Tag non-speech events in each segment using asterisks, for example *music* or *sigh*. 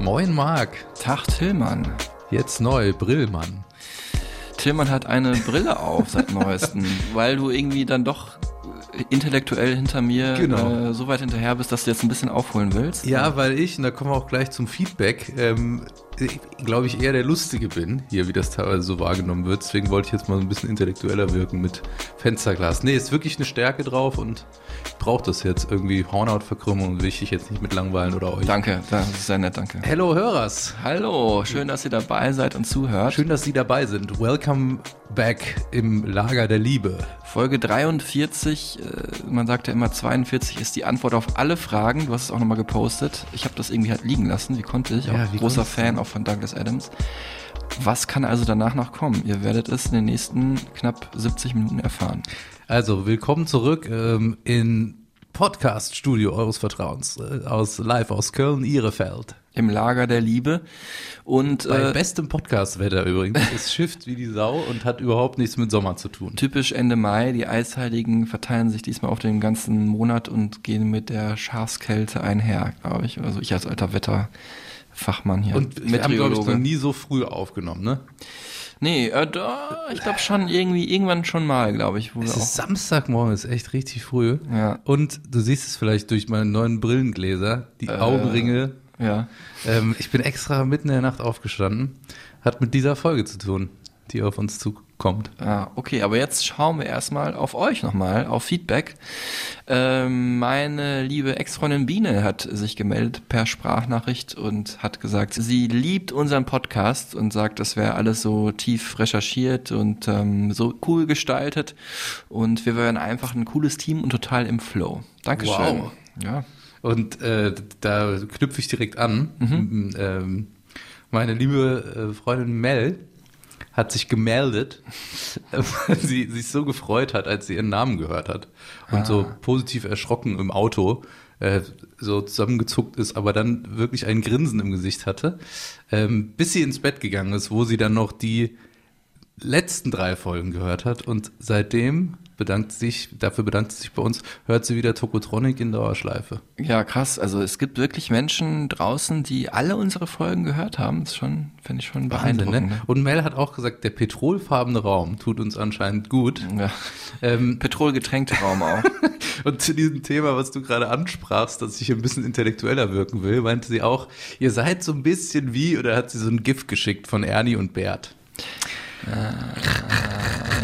Moin Marc, Tag Tillmann. jetzt neu, Brillmann. Tillmann hat eine Brille auf seit neuestem, *laughs* weil du irgendwie dann doch intellektuell hinter mir Genau. äh, so weit hinterher bist, dass du jetzt ein bisschen aufholen willst. Ja, weil ich, und da kommen wir auch gleich zum Feedback, ähm, glaube ich, eher der Lustige bin, hier, wie das teilweise so wahrgenommen wird. Deswegen wollte ich jetzt mal so ein bisschen intellektueller wirken mit Fensterglas. Nee, ist wirklich eine Stärke drauf und brauche das jetzt irgendwie. Hornhautverkrümmung will ich dich jetzt nicht mit langweilen oder euch. Danke, das ist sehr nett, danke. Hello Hörers, Hallo, schön, dass ihr dabei seid und zuhört. schön, dass Sie dabei sind. Welcome back im Lager der Liebe. Folge 43, äh, man sagt ja immer 42 ist die Antwort auf alle Fragen. Du hast es auch nochmal gepostet. Ich habe das irgendwie halt liegen lassen, wie konnte ich? Ja, auch großer? Fan auch von Douglas Adams. Was kann also danach noch kommen? Ihr werdet es in den nächsten knapp 70 Minuten erfahren. Also, willkommen zurück ähm, in Podcast-Studio eures Vertrauens, äh, aus live aus Köln-Ihrefeld. Im Lager der Liebe. Und Bei äh, bestem Podcast-Wetter übrigens. Es schifft wie die Sau und hat überhaupt nichts mit Sommer zu tun. typisch Ende Mai, die Eisheiligen verteilen sich diesmal auf den ganzen Monat und gehen mit der Schafskälte einher, glaube ich. Also ich als alter Wetterfachmann hier. Und wir haben, glaube ich, noch nie so früh aufgenommen, ne? Nee, äh, da, ich glaube schon irgendwie, irgendwann schon mal, glaube ich. Es ist Samstagmorgen, ist echt richtig früh. Ja. Und du siehst es vielleicht durch meine neuen Brillengläser, die Äh. Augenringe. ja. Ähm, ich bin extra mitten in der Nacht aufgestanden. Hat mit dieser Folge zu tun, die auf uns zukommt. Ah, okay, aber jetzt schauen wir erstmal auf euch nochmal, auf Feedback. Ähm, meine liebe Ex-Freundin Biene hat sich gemeldet per Sprachnachricht und hat gesagt, sie liebt unseren Podcast und sagt, das wäre alles so tief recherchiert und ähm, so cool gestaltet und wir wären einfach ein cooles Team und total im Flow. Dankeschön. Wow. Ja. Und äh, da knüpfe ich direkt an. Mhm. Ähm, meine liebe äh, Freundin Mel hat sich gemeldet, *laughs* weil sie sich so gefreut hat, als sie ihren Namen gehört hat. Und so Ah. positiv erschrocken im Auto äh, so zusammengezuckt ist, aber dann wirklich ein Grinsen im Gesicht hatte, ähm, bis sie ins Bett gegangen ist, wo sie dann noch die letzten drei Folgen gehört hat und seitdem bedankt sich, dafür bedankt sie sich bei uns, hört sie wieder Tokotronic in Dauerschleife. Ja, krass. Also es gibt wirklich Menschen draußen, die alle unsere Folgen gehört haben. Das ist schon, finde ich schon Wahnsinn, beeindruckend. ne? Und Mel hat auch gesagt, der petrolfarbene Raum tut uns anscheinend gut. ne? Ja. Ähm, Petrolgetränkte Raum auch. *laughs* und zu diesem Thema, was du gerade ansprachst, dass ich ein bisschen intellektueller wirken will, meinte sie auch, ihr seid so ein bisschen wie, oder hat sie so ein Gift geschickt von Ernie und Bert.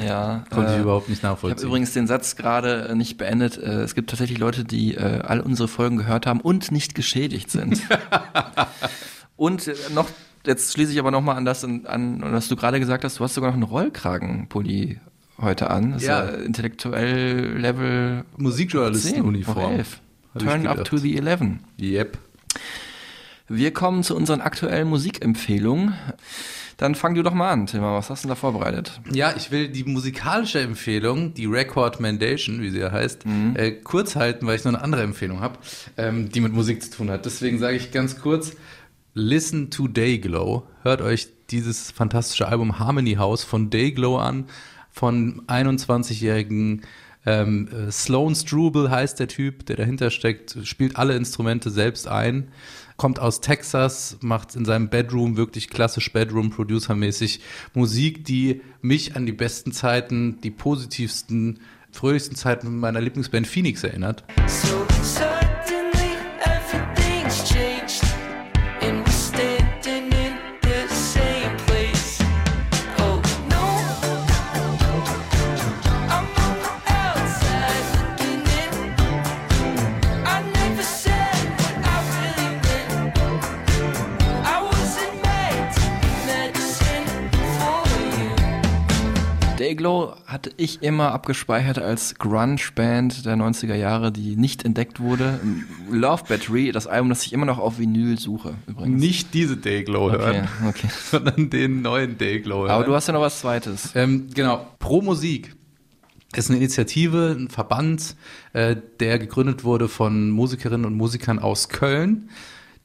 Ja. Konnte ich äh, überhaupt nicht Ich habe nachvollziehen. übrigens den Satz gerade äh, nicht beendet. Äh, Es gibt tatsächlich Leute, die äh, alle unsere Folgen gehört haben und nicht geschädigt sind. *laughs* und äh, noch, jetzt schließe ich aber nochmal an das an, an, was du gerade gesagt hast, du hast sogar noch einen Rollkragenpulli heute an. Das Ja. ist ja intellektuell Level 10 Musikjournalistenuniform. oder 11. Hab ich Turn up to the 11. Yep. Wir kommen zu unseren aktuellen Musikempfehlungen. Dann fang du doch mal an, Tilma. Was hast du denn da vorbereitet? Ja, ich will die musikalische Empfehlung, die Record Mandation, wie sie ja heißt, äh, kurz halten, weil ich noch eine andere Empfehlung habe, ähm, die mit Musik zu tun hat. Deswegen sage ich ganz kurz, listen to Dayglow. Hört euch dieses fantastische Album Harmony House von Dayglow an, von 21-jährigen ähm, äh, Sloan Struble heißt der Typ, der dahinter steckt, spielt alle Instrumente selbst ein, kommt aus Texas, macht in seinem Bedroom wirklich klassisch Bedroom-Producer-mäßig Musik, die mich an die besten Zeiten, die positivsten, fröhlichsten Zeiten meiner Lieblingsband Phoenix erinnert. So suddenly Dayglow hatte ich immer abgespeichert als Grunge-Band der 90er Jahre, die nicht entdeckt wurde. Love Battery, das Album, das ich immer noch auf Vinyl suche, übrigens. Nicht diese Dayglow Okay, hören, okay. *laughs* sondern den neuen Dayglow hören. Aber du hast ja noch was Zweites. Ähm, genau, Pro Musik ist eine Initiative, ein Verband, äh, der gegründet wurde von Musikerinnen und Musikern aus Köln,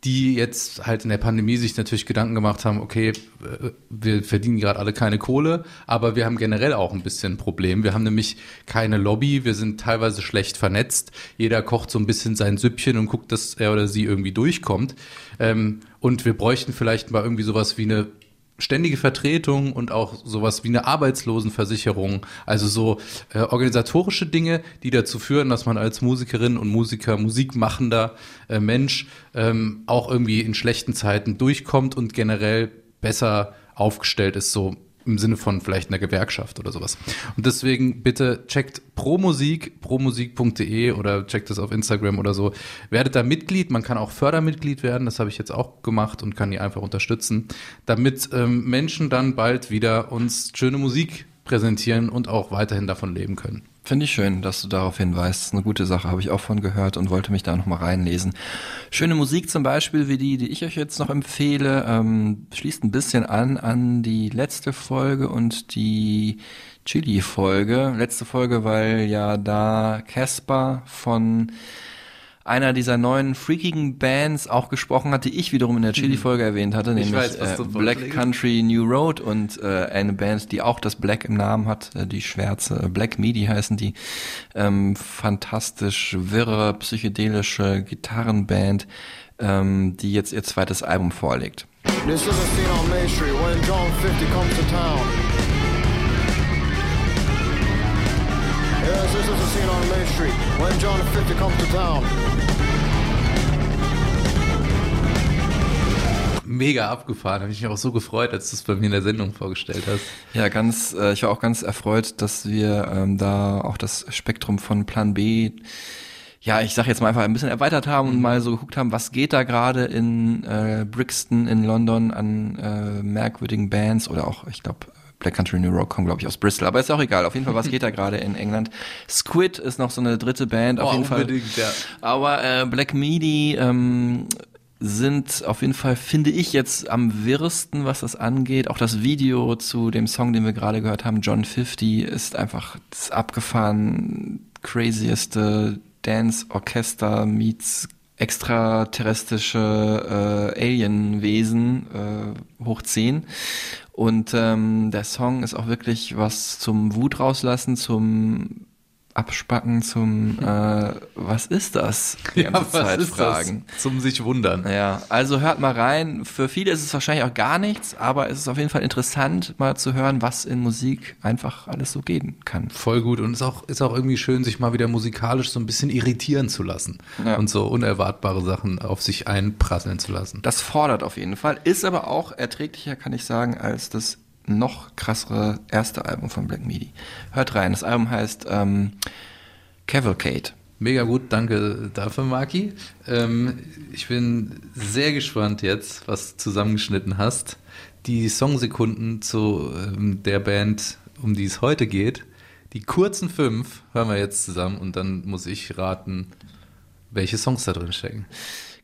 die jetzt halt in der Pandemie sich natürlich Gedanken gemacht haben, okay, äh, wir verdienen gerade alle keine Kohle, aber wir haben generell auch ein bisschen ein Problem. Wir haben nämlich keine Lobby, wir sind teilweise schlecht vernetzt. Jeder kocht so ein bisschen sein Süppchen und guckt, dass er oder sie irgendwie durchkommt. Ähm, und wir bräuchten vielleicht mal irgendwie sowas wie eine ständige Vertretung und auch sowas wie eine Arbeitslosenversicherung, also so äh, organisatorische Dinge, die dazu führen, dass man als Musikerin und Musiker, musikmachender äh, Mensch ähm, auch irgendwie in schlechten Zeiten durchkommt und generell besser aufgestellt ist, so im Sinne von vielleicht einer Gewerkschaft oder sowas. Und deswegen bitte checkt ProMusik, promusik.de oder checkt es auf Instagram oder so. Werdet da Mitglied, man kann auch Fördermitglied werden, das habe ich jetzt auch gemacht und kann die einfach unterstützen, damit ähm, Menschen dann bald wieder uns schöne Musik präsentieren und auch weiterhin davon leben können. Finde ich schön, dass du darauf hinweist. Eine gute Sache, habe ich auch von gehört und wollte mich da nochmal reinlesen. Schöne Musik zum Beispiel, wie die, die ich euch jetzt noch empfehle, ähm, schließt ein bisschen an an die letzte Folge und die Chili-Folge. Letzte Folge, weil ja da Casper von einer dieser neuen freakigen Bands auch gesprochen hat, die ich wiederum in der Chili-Folge erwähnt hatte, nämlich weiß, äh, Black. Country New Road und äh, eine Band, die auch das Black im Namen hat, äh, die Schwärze, äh, Black Midi heißen die, ähm, fantastisch wirre, psychedelische Gitarrenband, ähm, die jetzt ihr zweites Album vorlegt. This is a scene on Main Street when John 50 comes to town. Yes, this is a scene on Main Street when John 50 comes to town. Mega abgefahren, habe ich mich auch so gefreut, als du es bei mir in der Sendung vorgestellt hast. Ja, ganz, äh, ich war auch ganz erfreut, dass wir ähm, da auch das Spektrum von Plan B, ja, ich sag jetzt mal einfach ein bisschen erweitert haben und mal so geguckt haben, was geht da gerade in äh, Brixton in London an äh, merkwürdigen Bands oder auch, ich glaube, Black Country New Rock kommen, glaube ich, aus Bristol. Aber ist auch egal. Auf jeden Fall, was geht da *laughs* gerade in England? Squid ist noch so eine dritte Band. Auf Oh, jeden Fall. ja. Aber äh, Black Midi ähm, sind auf jeden Fall, finde ich, jetzt am wirresten, was das angeht. Auch das Video zu dem Song, den wir gerade gehört haben, John 50, ist einfach das abgefahren crazieste Dance-Orchester meets extraterrestrische äh, Alienwesen äh, hoch 10. Und ähm, der Song ist auch wirklich was zum Wut rauslassen, zum Abspacken, zum *laughs* äh, was ist das? Die ganze Zeit fragen. das? Zum sich wundern. Ja, also hört mal rein. Für viele ist es wahrscheinlich auch gar nichts, aber es ist auf jeden Fall interessant, mal zu hören, was in Musik einfach alles so gehen kann. Voll gut und ist auch, ist auch irgendwie schön, sich mal wieder musikalisch so ein bisschen irritieren zu lassen Ja. und so unerwartbare Sachen auf sich einprasseln zu lassen. Das fordert auf jeden Fall, ist aber auch erträglicher, kann ich sagen, als das noch krassere erste Album von Black Midi. Hört rein, das Album heißt ähm, Cavalcade. Mega gut, danke dafür, Maki. Ähm, ich bin sehr gespannt jetzt, was du zusammengeschnitten hast. Die Songsekunden zu ähm, der Band, um die es heute geht, die kurzen fünf, hören wir jetzt zusammen und dann muss ich raten, welche Songs da drin stecken.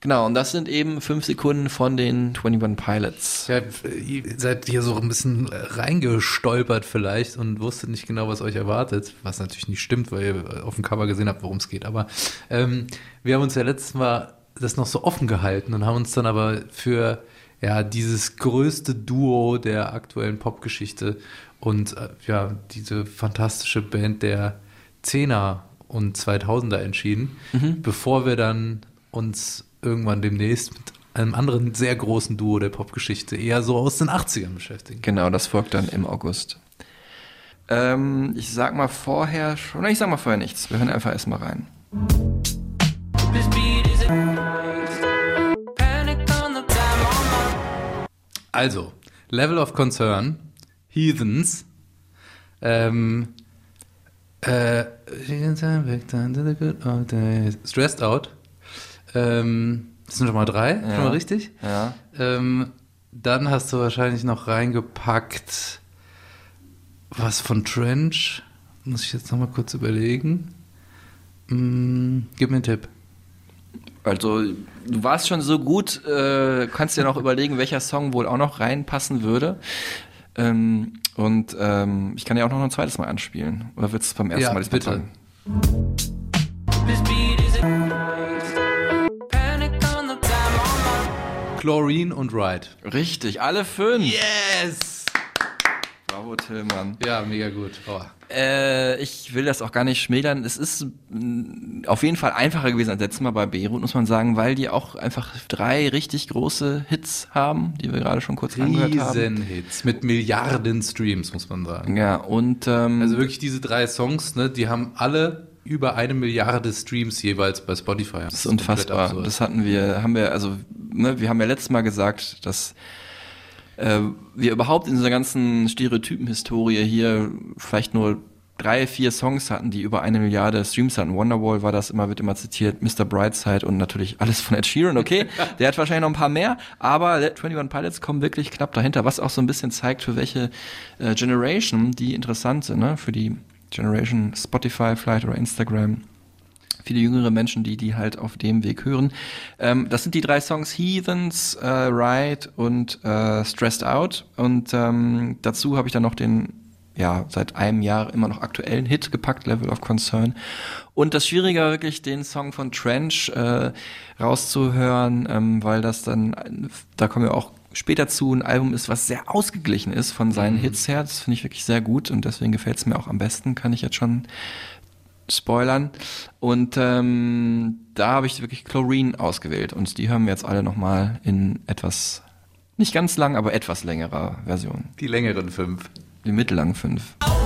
Genau, und das sind eben fünf Sekunden von den 21 Pilots. Ja, ihr seid hier so ein bisschen reingestolpert vielleicht und wusstet nicht genau, was euch erwartet, was natürlich nicht stimmt, weil ihr auf dem Cover gesehen habt, worum es geht. Aber ähm, wir haben uns ja letztes Mal das noch so offen gehalten und haben uns dann aber für ja dieses größte Duo der aktuellen Popgeschichte und äh, ja diese fantastische Band der 10er und 2000er entschieden, bevor wir dann uns irgendwann demnächst mit einem anderen sehr großen Duo der Popgeschichte eher so aus den 80ern beschäftigen. Genau, das folgt dann im August. Ähm, ich sag mal vorher schon, nein, ich sag mal vorher nichts. Wir hören einfach erstmal rein. Also, Level of Concern, Heathens, ähm, äh, Stressed Out, ähm, das sind schon mal drei, schon mal richtig. Ja. Ähm, dann hast du wahrscheinlich noch reingepackt was von Trench. Muss ich jetzt nochmal kurz überlegen. Mm, gib mir einen Tipp. Also, du warst schon so gut, äh, kannst dir noch überlegen, welcher Song wohl auch noch reinpassen würde. Ähm, und ähm, ich kann ja auch noch ein zweites Mal anspielen. Oder willst du es beim ersten Ja, Mal diesmal bitte. sagen? Chlorine und Ride. Richtig, alle fünf. Yes! Bravo, Tillmann. Ja, mega gut. Oh. Äh, ich will das auch gar nicht schmälern. Es ist mh, auf jeden Fall einfacher gewesen als letztes Mal bei Beirut, muss man sagen, weil die auch einfach drei richtig große Hits haben, die wir gerade schon kurz angehört haben. Riesenhits mit Milliarden Streams, muss man sagen. Ja, und ähm, Also wirklich diese drei Songs, ne, die haben alle über eine Milliarde Streams jeweils bei Spotify. Das, ist unfassbar. Das hatten wir, haben wir, also, ne, wir haben ja letztes Mal gesagt, dass äh, wir überhaupt in dieser ganzen Stereotypen-Historie hier vielleicht nur drei, vier Songs hatten, die über eine Milliarde Streams hatten. Wonderwall war das immer, wird immer zitiert, Mr. Brightside und natürlich alles von Ed Sheeran, okay. *laughs* Der hat wahrscheinlich noch ein paar mehr, aber 21 Pilots kommen wirklich knapp dahinter, was auch so ein bisschen zeigt, für welche äh, Generation die interessant sind, ne? Für die Generation Spotify vielleicht oder Instagram viele jüngere Menschen, die die halt auf dem Weg hören. Ähm, das sind die drei Songs Heathens, äh, Ride und äh, Stressed Out. Und ähm, dazu habe ich dann noch den, ja, seit einem Jahr immer noch aktuellen Hit gepackt, Level of Concern. Und das Schwierige war wirklich, den Song von Trench äh, rauszuhören, ähm, weil das dann, da kommen wir auch später zu, ein Album ist, was sehr ausgeglichen ist von seinen Hits her. Das finde ich wirklich sehr gut und deswegen gefällt es mir auch am besten, kann ich jetzt schon spoilern. Und ähm, da habe ich wirklich Chlorine ausgewählt und die hören wir jetzt alle nochmal in etwas, nicht ganz lang, aber etwas längerer Version. Die längeren fünf. Die mittellangen fünf. Wish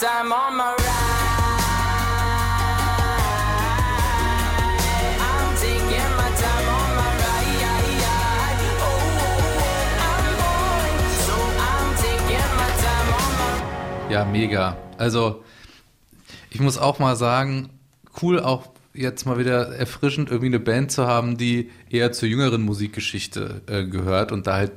time on my ride. Ja, mega. Also, ich muss auch mal sagen, cool auch jetzt mal wieder erfrischend irgendwie eine Band zu haben, die eher zur jüngeren Musikgeschichte äh, gehört und da halt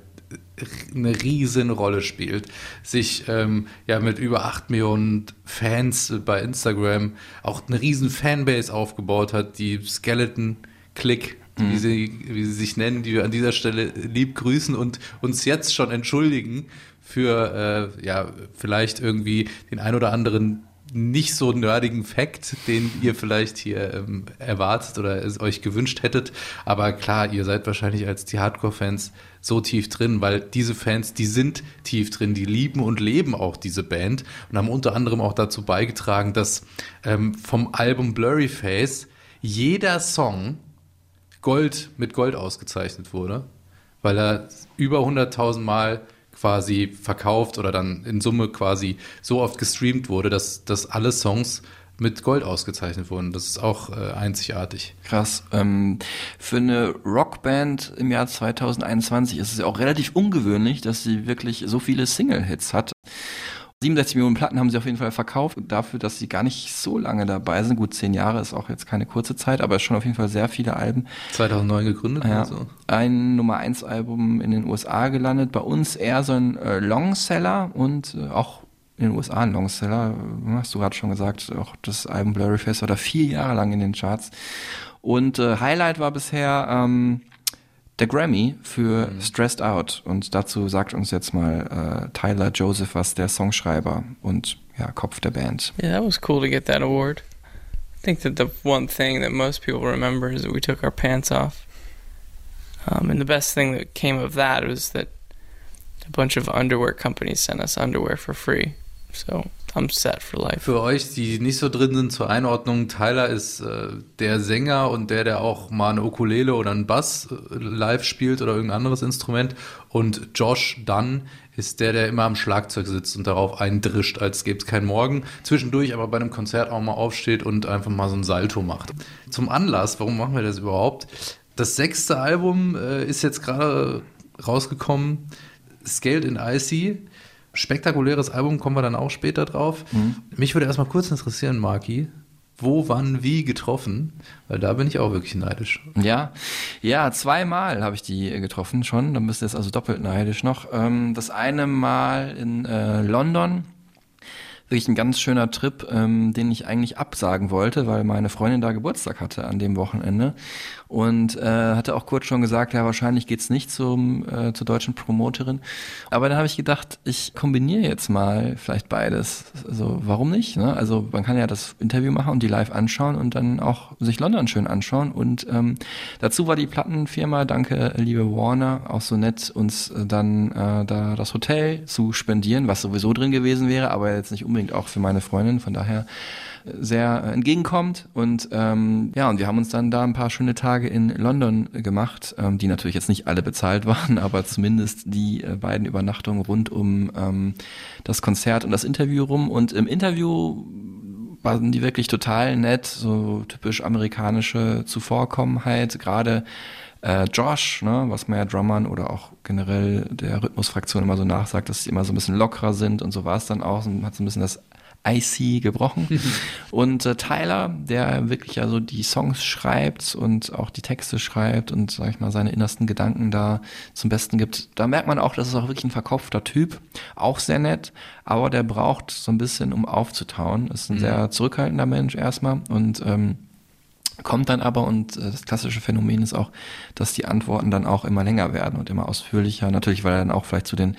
eine riesen Rolle spielt, sich ähm, ja mit über 8 Millionen Fans bei Instagram auch eine riesen Fanbase aufgebaut hat, die Skeleton Click, wie, sie, wie sie sich nennen, die wir an dieser Stelle lieb grüßen und uns jetzt schon entschuldigen für äh, ja vielleicht irgendwie den ein oder anderen nicht so nerdigen Fact, den ihr vielleicht hier ähm, erwartet oder es euch gewünscht hättet. Aber klar, ihr seid wahrscheinlich als die Hardcore-Fans so tief drin, weil diese Fans, die sind tief drin, die lieben und leben auch diese Band und haben unter anderem auch dazu beigetragen, dass ähm, vom Album Blurry Face jeder Song Gold mit Gold ausgezeichnet wurde, weil er über 100.000 Mal quasi verkauft oder dann in Summe quasi so oft gestreamt wurde, dass, dass alle Songs mit Gold ausgezeichnet wurden. Das ist auch äh, einzigartig. Krass. Ähm, für eine Rockband im Jahr 2021 ist es ja auch relativ ungewöhnlich, dass sie wirklich so viele Single-Hits hat. 67 Millionen Platten haben sie auf jeden Fall verkauft. Dafür, dass sie gar nicht so lange dabei sind. Gut, zehn Jahre ist auch jetzt keine kurze Zeit, aber schon auf jeden Fall sehr viele Alben. 2009 gegründet Ja, und so. ein Nummer 1 Album in den USA gelandet. Bei uns eher so ein äh, Longseller und äh, auch in den USA ein Longseller. Hast du gerade schon gesagt, auch das Album Blurry Face war da vier Jahre lang in den Charts. Und äh, Highlight war bisher ähm, der Grammy für Stressed Out. Und dazu sagt uns jetzt mal äh, Tyler Joseph was, der Songschreiber und ja, Kopf der Band. Yeah, that was cool to get that award. I think that the one thing that most people remember is that we took our pants off. Um, and the best thing that came of that was that a bunch of underwear companies sent us underwear for free. So I'm set for life. Für euch, die nicht so drin sind zur Einordnung, Tyler ist äh, der Sänger und der, der auch mal eine Ukulele oder einen Bass äh, live spielt oder irgendein anderes Instrument. Und Josh Dunn ist der, der immer am Schlagzeug sitzt und darauf eindrischt, als gäbe es keinen Morgen. Zwischendurch aber bei einem Konzert auch mal aufsteht und einfach mal so ein Salto macht. Zum Anlass, warum machen wir das überhaupt? Das sechste Album äh, ist jetzt gerade rausgekommen. Scaled in Icy. Spektakuläres Album, kommen wir dann auch später drauf. Mich würde erstmal kurz interessieren, Marki, wo, wann, wie getroffen? Weil da bin ich auch wirklich neidisch. Ja, ja, zweimal habe ich die getroffen schon. Dann bist du jetzt also doppelt neidisch noch. Ähm, das eine Mal in äh, London. Wirklich ein ganz schöner Trip, ähm, den ich eigentlich absagen wollte, weil meine Freundin da Geburtstag hatte an dem Wochenende. Und äh, hatte auch kurz schon gesagt, ja, wahrscheinlich geht's nicht zum, äh, zur deutschen Promoterin. Aber dann habe ich gedacht, ich kombiniere jetzt mal vielleicht beides. Also warum nicht? Ne? Also man kann ja das Interview machen und die live anschauen und dann auch sich London schön anschauen. Und ähm, dazu war die Plattenfirma, danke liebe Warner, auch so nett, uns dann äh, da das Hotel zu spendieren, was sowieso drin gewesen wäre, aber jetzt nicht unbedingt auch für meine Freundin. Von daher sehr äh, entgegenkommt. Und ähm, ja, und wir haben uns dann da ein paar schöne Tage in London gemacht, ähm, die natürlich jetzt nicht alle bezahlt *laughs* waren, aber zumindest die äh, beiden Übernachtungen rund um ähm, das Konzert und das Interview rum. Und im Interview waren die wirklich total nett, so typisch amerikanische Zuvorkommenheit, gerade äh, Josh, ne, was man ja Drummern oder auch generell der Rhythmusfraktion immer so nachsagt, dass sie immer so ein bisschen lockerer sind und so war es dann auch, und hat so ein bisschen das IC gebrochen. und äh, Tyler, der wirklich ja so die Songs schreibt und auch die Texte schreibt und, sag ich mal, seine innersten Gedanken da zum Besten gibt, da merkt man auch, das ist auch wirklich ein verkopfter Typ. Auch sehr nett, aber der braucht so ein bisschen, um aufzutauen. Ist ein Mhm. sehr zurückhaltender Mensch erstmal und ähm, kommt dann aber und äh, das klassische Phänomen ist auch, dass die Antworten dann auch immer länger werden und immer ausführlicher. Natürlich, weil er dann auch vielleicht zu den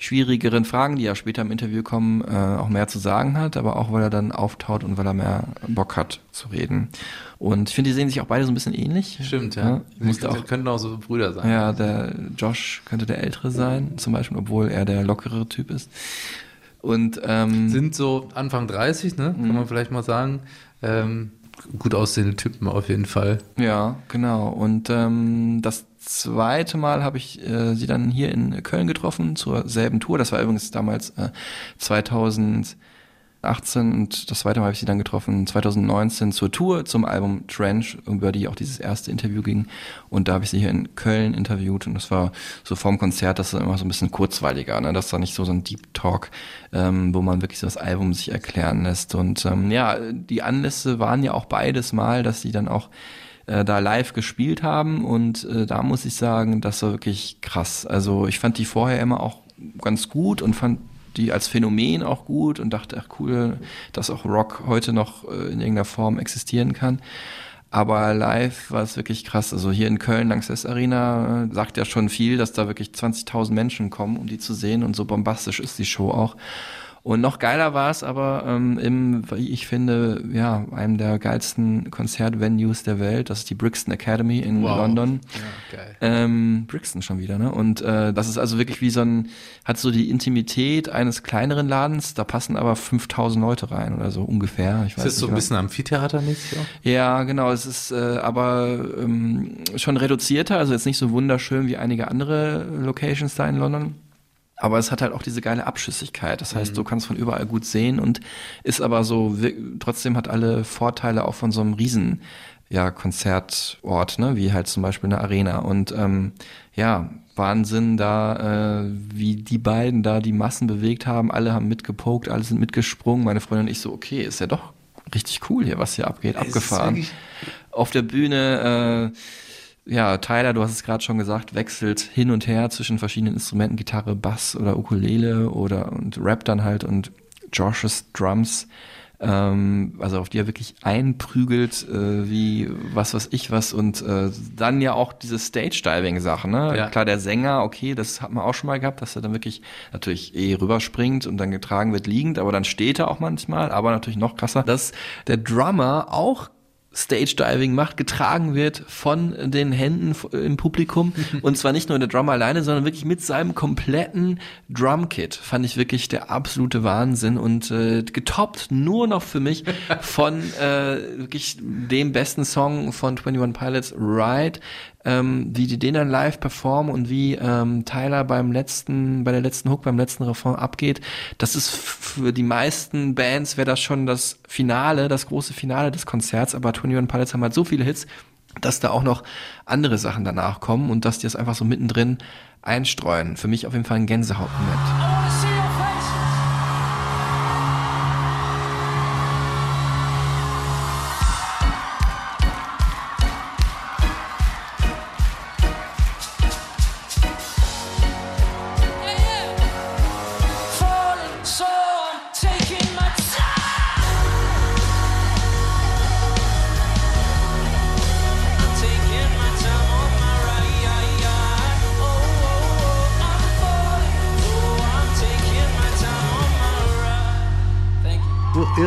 schwierigeren Fragen, die ja später im Interview kommen, äh, auch mehr zu sagen hat, aber auch weil er dann auftaut und weil er mehr Bock hat zu reden. Und ich finde, die sehen sich auch beide so ein bisschen ähnlich. Stimmt, ja. Musste Die auch, könnten auch so Brüder sein. ja, der Josh könnte der Ältere sein, zum Beispiel, obwohl er der lockere Typ ist. Und ähm, Sind so Anfang 30, ne? Kann man vielleicht mal sagen. Ähm, gut aussehende Typen auf jeden Fall. Ja, genau. Und ähm, das zweite Mal habe ich äh, sie dann hier in Köln getroffen zur selben Tour. Das war übrigens damals äh, 2018 und das zweite Mal habe ich sie dann getroffen 2019 zur Tour zum Album Trench, über die auch dieses erste Interview ging. Und da habe ich sie hier in Köln interviewt und das war so vorm Konzert, das ist immer so ein bisschen kurzweiliger, ne? Das war nicht so so ein Deep Talk, ähm, wo man wirklich so das Album sich erklären lässt. Und ähm, ja, die Anlässe waren ja auch beides Mal, dass sie dann auch äh, da live gespielt haben und äh, da muss ich sagen, das war wirklich krass. Also ich fand die vorher immer auch ganz gut und fand die als Phänomen auch gut und dachte, ach cool, dass auch Rock heute noch äh, in irgendeiner Form existieren kann. Aber live war es wirklich krass. Also hier in Köln, Lanxess Arena, äh, sagt ja schon viel, dass da wirklich 20.000 Menschen kommen, um die zu sehen. Und so bombastisch ist die Show auch. Und noch geiler war es aber ähm, im, wie ich finde, ja, einem der geilsten Konzertvenues der Welt. Das ist die Brixton Academy in Wow. London. Ja, geil. Ähm, Brixton schon wieder, ne? Und äh, das ist also wirklich wie so ein, hat so die Intimität eines kleineren Ladens, da passen aber 5000 Leute rein oder so ungefähr. Ich weiß Ist das so ein nicht bisschen Amphitheater-mäßig ja, genau. Es ist äh, aber ähm, schon reduzierter, also jetzt nicht so wunderschön wie einige andere Locations da in London. Aber es hat halt auch diese geile Abschüssigkeit. Das heißt, du kannst von überall gut sehen und ist aber so, trotzdem hat alle Vorteile auch von so einem riesen ja, Konzertort, ne, wie halt zum Beispiel eine Arena. Und ähm, ja, Wahnsinn da, äh, wie die beiden da die Massen bewegt haben. Alle haben mitgepokt, alle sind mitgesprungen. Meine Freundin und ich so, okay, ist ja doch richtig cool hier, was hier abgeht, Es abgefahren. Auf der Bühne, äh, ja, Tyler, du hast es gerade schon gesagt, wechselt hin und her zwischen verschiedenen Instrumenten, Gitarre, Bass oder Ukulele oder und Rap dann halt und Josh's Drums, ähm, also auf die er wirklich einprügelt, äh, wie was weiß ich was und äh, dann ja auch diese Stage-Diving-Sachen, ne? Ja. Klar, der Sänger, okay, das hat man auch schon mal gehabt, dass er dann wirklich natürlich eh rüberspringt und dann getragen wird liegend, aber dann steht er auch manchmal, aber natürlich noch krasser, dass der Drummer auch Stage Diving macht, getragen wird von den Händen im Publikum *laughs* und zwar nicht nur der Drummer alleine, sondern wirklich mit seinem kompletten Drumkit. Fand ich wirklich der absolute Wahnsinn und äh, getoppt nur noch für mich *laughs* von äh, wirklich dem besten Song von 21 Pilots, Ride, ähm, wie die den dann live performen und wie ähm, Tyler beim letzten, bei der letzten Hook, beim letzten Refrain abgeht. Das ist für die meisten Bands wäre das schon das Finale, das große Finale des Konzerts, aber 21 Pilots haben halt so viele Hits, dass da auch noch andere Sachen danach kommen und dass die das einfach so mittendrin einstreuen. Für mich auf jeden Fall ein Gänsehautmoment.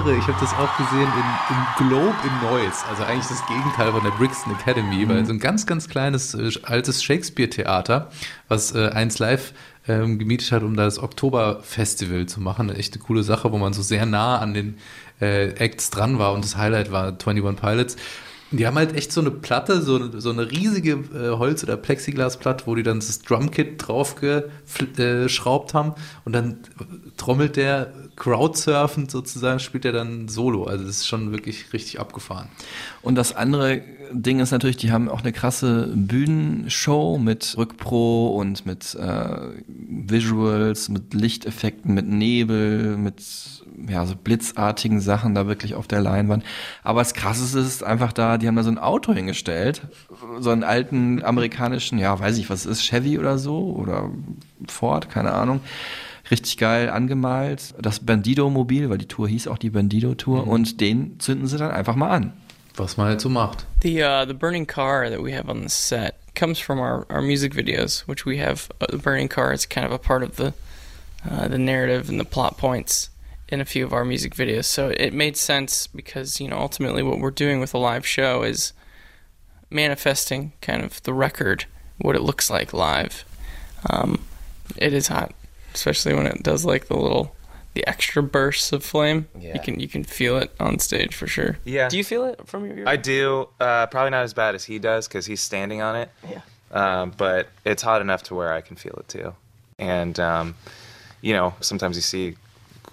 Irre, ich habe das auch gesehen in, im Globe in Neuss, also eigentlich das Gegenteil von der Brixton Academy, weil so ein ganz, ganz kleines äh, altes Shakespeare-Theater, was äh, eins live ähm, gemietet hat, um das Oktober-Festival zu machen. Echt eine coole Sache, wo man so sehr nah an den äh, Acts dran war. Und das Highlight war 21 Pilots. Die haben halt echt so eine Platte, so, so eine riesige äh, Holz- oder Plexiglasplatte, wo die dann das Drumkit drauf geschraubt haben. Und dann trommelt der crowdsurfend sozusagen, spielt er dann Solo. Also das ist schon wirklich richtig abgefahren. Und das andere Ding ist natürlich, die haben auch eine krasse Bühnenshow mit Rückpro und mit äh, Visuals, mit Lichteffekten, mit Nebel, mit ja, so blitzartigen Sachen da wirklich auf der Leinwand. Aber das Krasseste ist einfach da, die haben da so ein Auto hingestellt, so einen alten amerikanischen, ja, weiß ich, was es ist, Chevy oder so oder Ford, keine Ahnung. Richtig geil angemalt. Das Bandido-Mobil, weil die Tour hieß auch die Bandido-Tour und den zünden sie dann einfach mal an. Was man halt so macht. The uh, the burning car that we have on the set comes from our, our music videos, which we have. Uh, the burning car is kind of a part of the uh, the narrative and the plot points in a few of our music videos. So it made sense because you know ultimately what we're doing with a live show is manifesting kind of the record, what it looks like live. Um, it is hot, especially when it does like the little the extra bursts of flame. Yeah. You can you can feel it on stage for sure. Yeah. Do you feel it from your? Ear? I do. Uh, probably not as bad as he does because he's standing on it. Yeah. Um, but it's hot enough to where I can feel it too. And um, you know, sometimes you see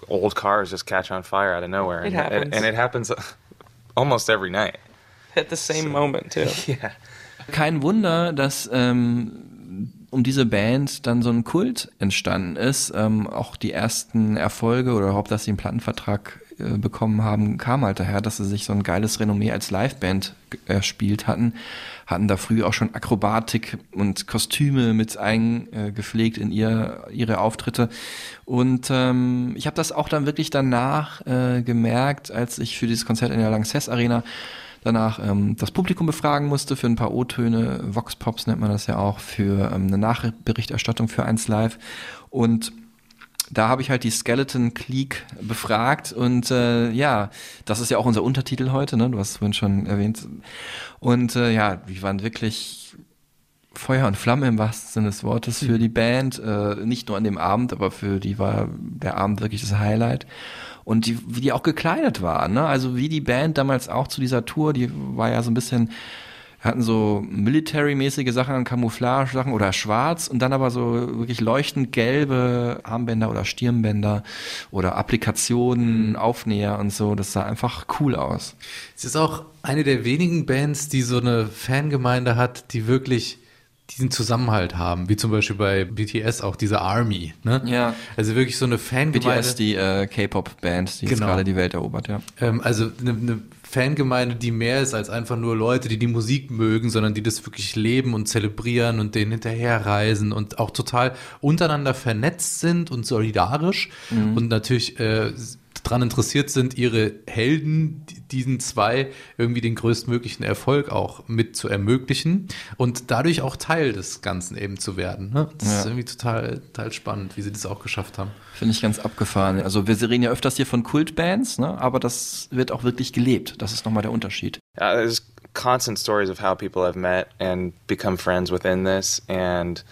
old cars just catch on fire out of nowhere. It and, happens. and it happens *laughs* almost every night. At the same moment too. *laughs* Yeah. Kein Wunder, dass ähm, um diese Band dann so ein Kult entstanden ist. Ähm, auch die ersten Erfolge oder überhaupt, dass sie einen Plattenvertrag äh, bekommen haben, kam halt daher, dass sie sich so ein geiles Renommee als Liveband erspielt hatten. Hatten da früh auch schon Akrobatik und Kostüme mit eingepflegt in ihr, ihre Auftritte. Und ähm, ich habe das auch dann wirklich danach äh, gemerkt, als ich für dieses Konzert in der Lanxess Arena danach ähm, das Publikum befragen musste für ein paar O-Töne, Vox Pops nennt man das ja auch, für ähm, eine Nachberichterstattung für eins Live. Und da habe ich halt die Skeleton Clique befragt und äh, ja, das ist ja auch unser Untertitel heute, ne? Du hast es vorhin schon erwähnt. Und äh, ja, die waren wirklich Feuer und Flamme im wahrsten Sinne des Wortes für die Band, äh, nicht nur an dem Abend, aber für die war der Abend wirklich das Highlight. Und die, wie die auch gekleidet waren, ne? Also wie die Band damals auch zu dieser Tour, die war ja so ein bisschen, hatten so military-mäßige Sachen an Camouflage-Sachen oder schwarz und dann aber so wirklich leuchtend gelbe Armbänder oder Stirnbänder oder Applikationen, Aufnäher und so. Das sah einfach cool aus. Es ist auch eine der wenigen Bands, die so eine Fangemeinde hat, die wirklich diesen Zusammenhalt haben, wie zum Beispiel bei BTS auch diese Army, ne? Ja. Also wirklich so eine Fangemeinde. BTS, die äh, K-Pop-Band, die jetzt Genau. gerade die Welt erobert, ja. Ähm, also eine, eine Fangemeinde, die mehr ist als einfach nur Leute, die die Musik mögen, sondern die das wirklich leben und zelebrieren und denen hinterherreisen und auch total untereinander vernetzt sind und solidarisch Mhm. und natürlich äh, daran interessiert sind, ihre Helden, die- diesen zwei, irgendwie den größtmöglichen Erfolg auch mit zu ermöglichen und dadurch auch Teil des Ganzen eben zu werden. Ne? Das ist Ja. irgendwie total, total spannend, wie sie das auch geschafft haben. Finde ich ganz abgefahren. Also wir reden ja öfters hier von Kultbands, ne? aber das wird auch wirklich gelebt. Das ist nochmal der Unterschied. Uh, there's constant stories of how people have met and become friends within this, and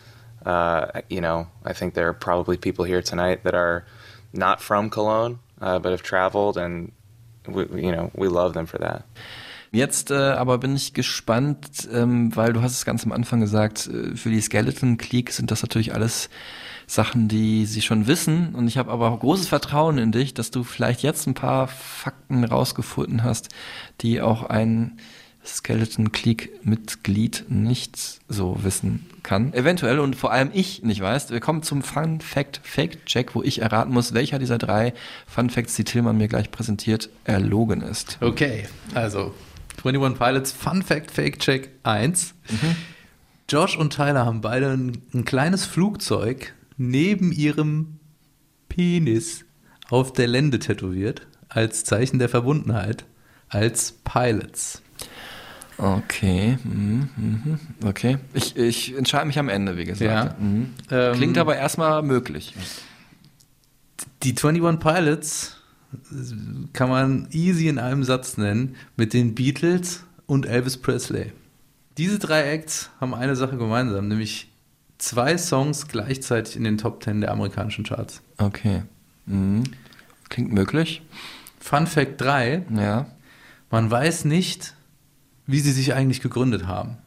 uh, you know, I think there are probably people here tonight that are not from Cologne, uh, but have traveled, and we, you know, we love them for that. Jetzt äh, aber bin ich gespannt, ähm, weil du hast es ganz am Anfang gesagt, äh, für die Skeleton Clique sind das natürlich alles Sachen, die sie schon wissen. Und ich habe aber auch großes Vertrauen in dich, dass du vielleicht jetzt ein paar Fakten rausgefunden hast, die auch ein Skeleton Clique Mitglied nicht so wissen kann. Eventuell und vor allem ich nicht weiß. Wir kommen zum Fun Fact Fake Check, wo ich erraten muss, welcher dieser drei Fun Facts, die Tillmann mir gleich präsentiert, erlogen ist. Okay, also 21 Pilots Fun Fact Fake Check 1. Josh und Tyler haben beide ein, ein kleines Flugzeug neben ihrem Penis auf der Lende tätowiert, als Zeichen der Verbundenheit, als Pilots. Okay, mhm, mhm, okay. Ich, ich entscheide mich am Ende, wie gesagt. Ja. Mhm. Ähm, Klingt aber erstmal möglich. Die 21 Pilots kann man easy in einem Satz nennen mit den Beatles und Elvis Presley. Diese drei Acts haben eine Sache gemeinsam, nämlich zwei Songs gleichzeitig in den Top 10 der amerikanischen Charts. Okay. Mhm. Klingt möglich. Fun Fact 3, Ja. man weiß nicht, wie sie sich eigentlich gegründet haben,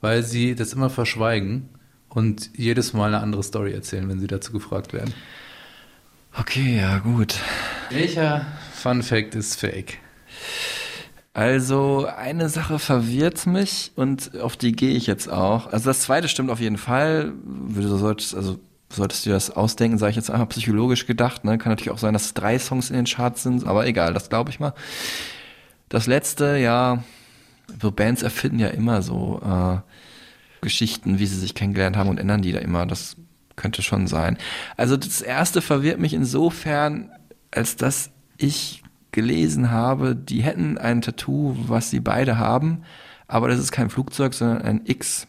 weil sie das immer verschweigen und jedes Mal eine andere Story erzählen, wenn sie dazu gefragt werden. Okay, ja, gut. Welcher Fun Fact ist fake? Also, eine Sache verwirrt mich und auf die gehe ich jetzt auch. Also, das zweite stimmt auf jeden Fall. Du solltest, also, solltest du dir das ausdenken, sage ich jetzt einfach psychologisch gedacht. Ne? Kann natürlich auch sein, dass drei Songs in den Charts sind, aber egal, das glaube ich mal. Das letzte, ja, so Bands erfinden ja immer so äh, Geschichten, wie sie sich kennengelernt haben und ändern die da immer. Das könnte schon sein. Also das erste verwirrt mich insofern, als dass ich gelesen habe, die hätten ein Tattoo, was sie beide haben, aber das ist kein Flugzeug, sondern ein X,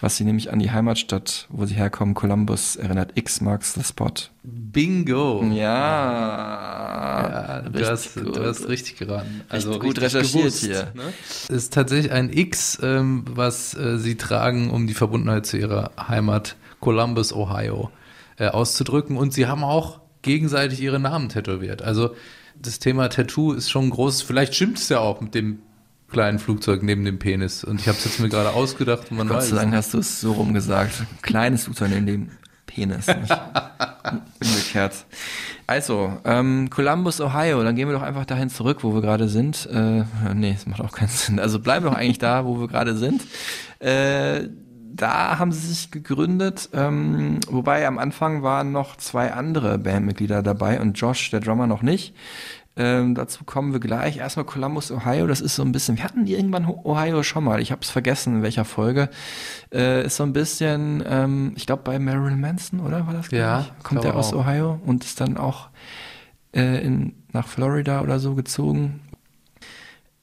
was sie nämlich an die Heimatstadt, wo sie herkommen, Columbus, erinnert. X marks the spot. Bingo! Ja, Ja, du, hast, richtig du hast richtig geraten. Also Richtig gut recherchiert gewusst, hier. Ne? Es ist tatsächlich ein X, ähm, was äh, sie tragen, um die Verbundenheit zu ihrer Heimat Columbus, Ohio, äh, auszudrücken. Und sie haben auch gegenseitig ihre Namen tätowiert. Also das Thema Tattoo ist schon groß. Vielleicht stimmt es ja auch mit dem kleinen Flugzeug neben dem Penis. Und ich habe es jetzt mir gerade ausgedacht und man Gott weiß sei Dank hast du es so rum gesagt. Kleines Flugzeug neben dem Penis, *laughs* umgekehrt. Also, ähm, Columbus, Ohio, dann gehen wir doch einfach dahin zurück, wo wir gerade sind. Äh, nee, das macht auch keinen Sinn. Also bleiben wir doch eigentlich da, wo wir gerade sind. Äh, da haben sie sich gegründet, ähm, wobei am Anfang waren noch zwei andere Bandmitglieder dabei und Josh, der Drummer, noch nicht. Ähm, dazu kommen wir gleich. Erstmal Columbus, Ohio. Das ist so ein bisschen. Wir hatten irgendwann Ohio schon mal. Ich habe es vergessen, in welcher Folge. Äh, ist so ein bisschen. Ähm, ich glaube bei Marilyn Manson, oder war das? Ja, ich? kommt glaube er aus. Ohio und ist dann auch äh, in, nach Florida oder so gezogen.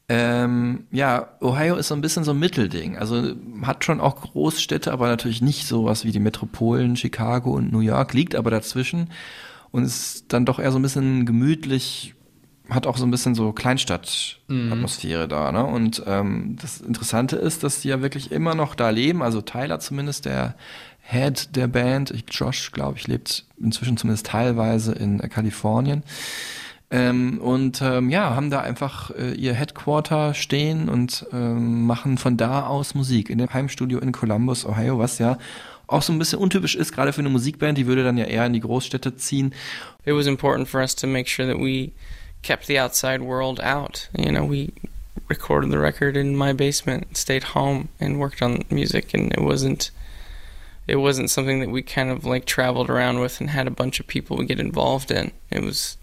Ähm, ja, Ohio ist so ein bisschen so ein Mittelding. Also hat schon auch Großstädte, aber natürlich nicht sowas wie die Metropolen Chicago und New York, liegt aber dazwischen und ist dann doch eher so ein bisschen gemütlich, hat auch so ein bisschen so Kleinstadt-Atmosphäre da. Ne? Und ähm, das Interessante ist, dass die ja wirklich immer noch da leben. Also Tyler zumindest, der Head der Band, ich, Josh, glaube ich, lebt inzwischen zumindest teilweise in äh, Kalifornien. Ähm, und ähm, ja, haben da einfach äh, ihr Headquarter stehen und ähm, machen von da aus Musik in dem Heimstudio in Columbus, Ohio, was ja auch so ein bisschen untypisch ist, gerade für eine Musikband, die würde dann ja eher in die Großstädte ziehen. It was important for us to make sure that we kept the outside world out. You know, we recorded the record in my basement, stayed home, and worked on music, and it wasn't. It wasn't something that we kind of like traveled around with and had a bunch of people we get involved in. It was,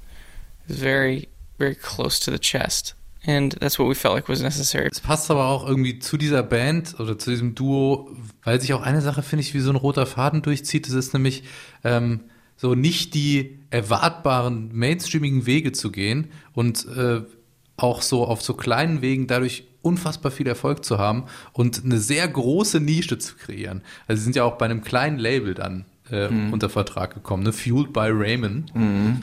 it was very, very close to the chest, and that's what we felt like was necessary. Es passt aber auch irgendwie zu dieser Band oder zu diesem Duo, weil sich auch eine Sache, finde ich, wie so ein roter Faden durchzieht. Das ist nämlich, ähm, so nicht die erwartbaren mainstreamigen Wege zu gehen und äh, auch so auf so kleinen Wegen dadurch unfassbar viel Erfolg zu haben und eine sehr große Nische zu kreieren. Also sie sind ja auch bei einem kleinen Label dann äh, unter Vertrag gekommen, ne? Fueled by Raymond.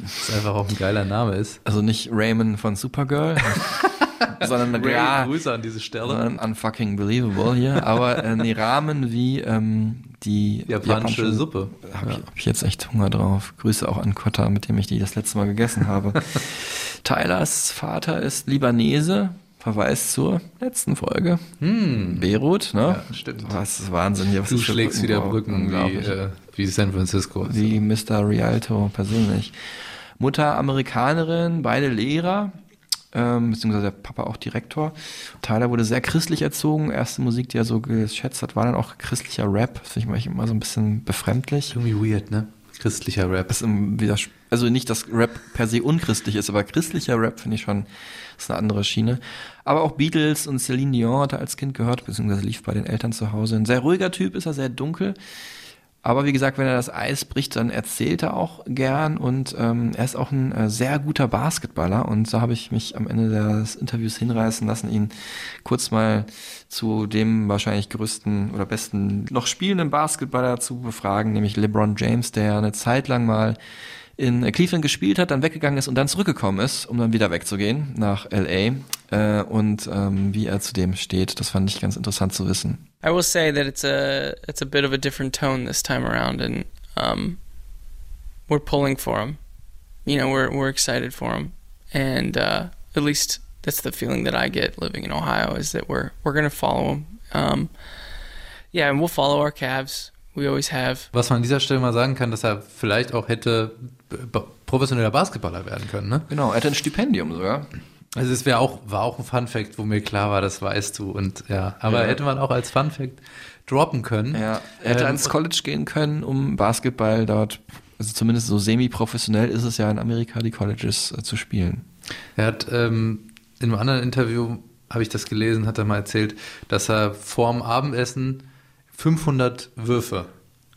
Das einfach auch ein geiler Name ist. Also nicht Raymond von Supergirl, *laughs* sondern ja, Grüße an diese Stelle. unfucking believable hier. Aber äh, nee, Rahmen wie ähm, die Japanische Suppe. Habe ich, hab ich jetzt echt Hunger drauf. Grüße auch an Kotta, mit dem ich die das letzte Mal gegessen habe. *laughs* Tylers Vater ist Libanese. Verweis zur letzten Folge. Beirut, ne? Ja, stimmt. Das ist Wahnsinn hier. Was Du schlägst wieder braucht. Brücken wie, äh, wie San Francisco. Wie Mr. Rialto persönlich. Mutter Amerikanerin, beide Lehrer, ähm, beziehungsweise der Papa auch Direktor. Tyler wurde sehr christlich erzogen. Erste Musik, die er so geschätzt hat, war dann auch christlicher Rap. Das finde ich immer so ein bisschen befremdlich. Irgendwie weird, ne? Christlicher Rap. Also nicht, dass Rap per se unchristlich ist, aber christlicher Rap finde ich schon, ist eine andere Schiene. Aber auch Beatles und Celine Dion hat er als Kind gehört, beziehungsweise lief bei den Eltern zu Hause. Ein sehr ruhiger Typ ist er, sehr dunkel. Aber wie gesagt, wenn er das Eis bricht, dann erzählt er auch gern und ähm, er ist auch ein äh, sehr guter Basketballer und da habe ich mich am Ende des Interviews hinreißen lassen, ihn kurz mal zu dem wahrscheinlich größten oder besten noch spielenden Basketballer zu befragen, nämlich LeBron James, der eine Zeit lang mal in Cleveland gespielt hat, dann weggegangen ist und dann zurückgekommen ist, um dann wieder wegzugehen nach LA äh, und ähm, wie er zu dem steht, das fand ich ganz interessant zu wissen. I will say that it's a it's a bit of a different tone this time around, and um, we're pulling for him. You know, we're we're excited for him, and uh, at least that's the feeling that I get living in Ohio is that we're we're gonna follow him. Um, yeah, and we'll follow our Cavs. We always have. Was man an dieser Stelle mal sagen kann, dass er vielleicht auch hätte professioneller Basketballer werden können, ne? Genau, er hatte ein Stipendium sogar. Also es wäre auch, war auch ein Fun Fact, wo mir klar war, das weißt du. Und ja, aber Ja. hätte man auch als Fun Fact droppen können. Ja, er hätte Ähm, ans College gehen können, um Basketball dort, also zumindest so semi-professionell ist es ja in Amerika, die Colleges äh, zu spielen. Er hat ähm, in einem anderen Interview, habe ich das gelesen, hat er mal erzählt, dass er vorm Abendessen 500 Würfe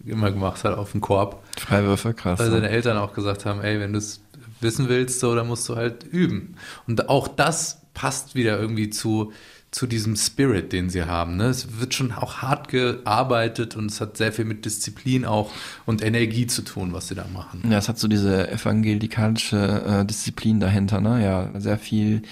immer gemacht hat auf den Korb. Freiwürfe, krass. Weil seine Eltern auch gesagt haben, ey, wenn du es wissen willst, so, dann musst du halt üben. Und auch das passt wieder irgendwie zu, zu diesem Spirit, den sie haben. Ne? Es wird schon auch hart gearbeitet und es hat sehr viel mit Disziplin auch und Energie zu tun, was sie da machen. Ja, es hat so diese evangelikalische äh, Disziplin dahinter, ne? Ja, sehr viel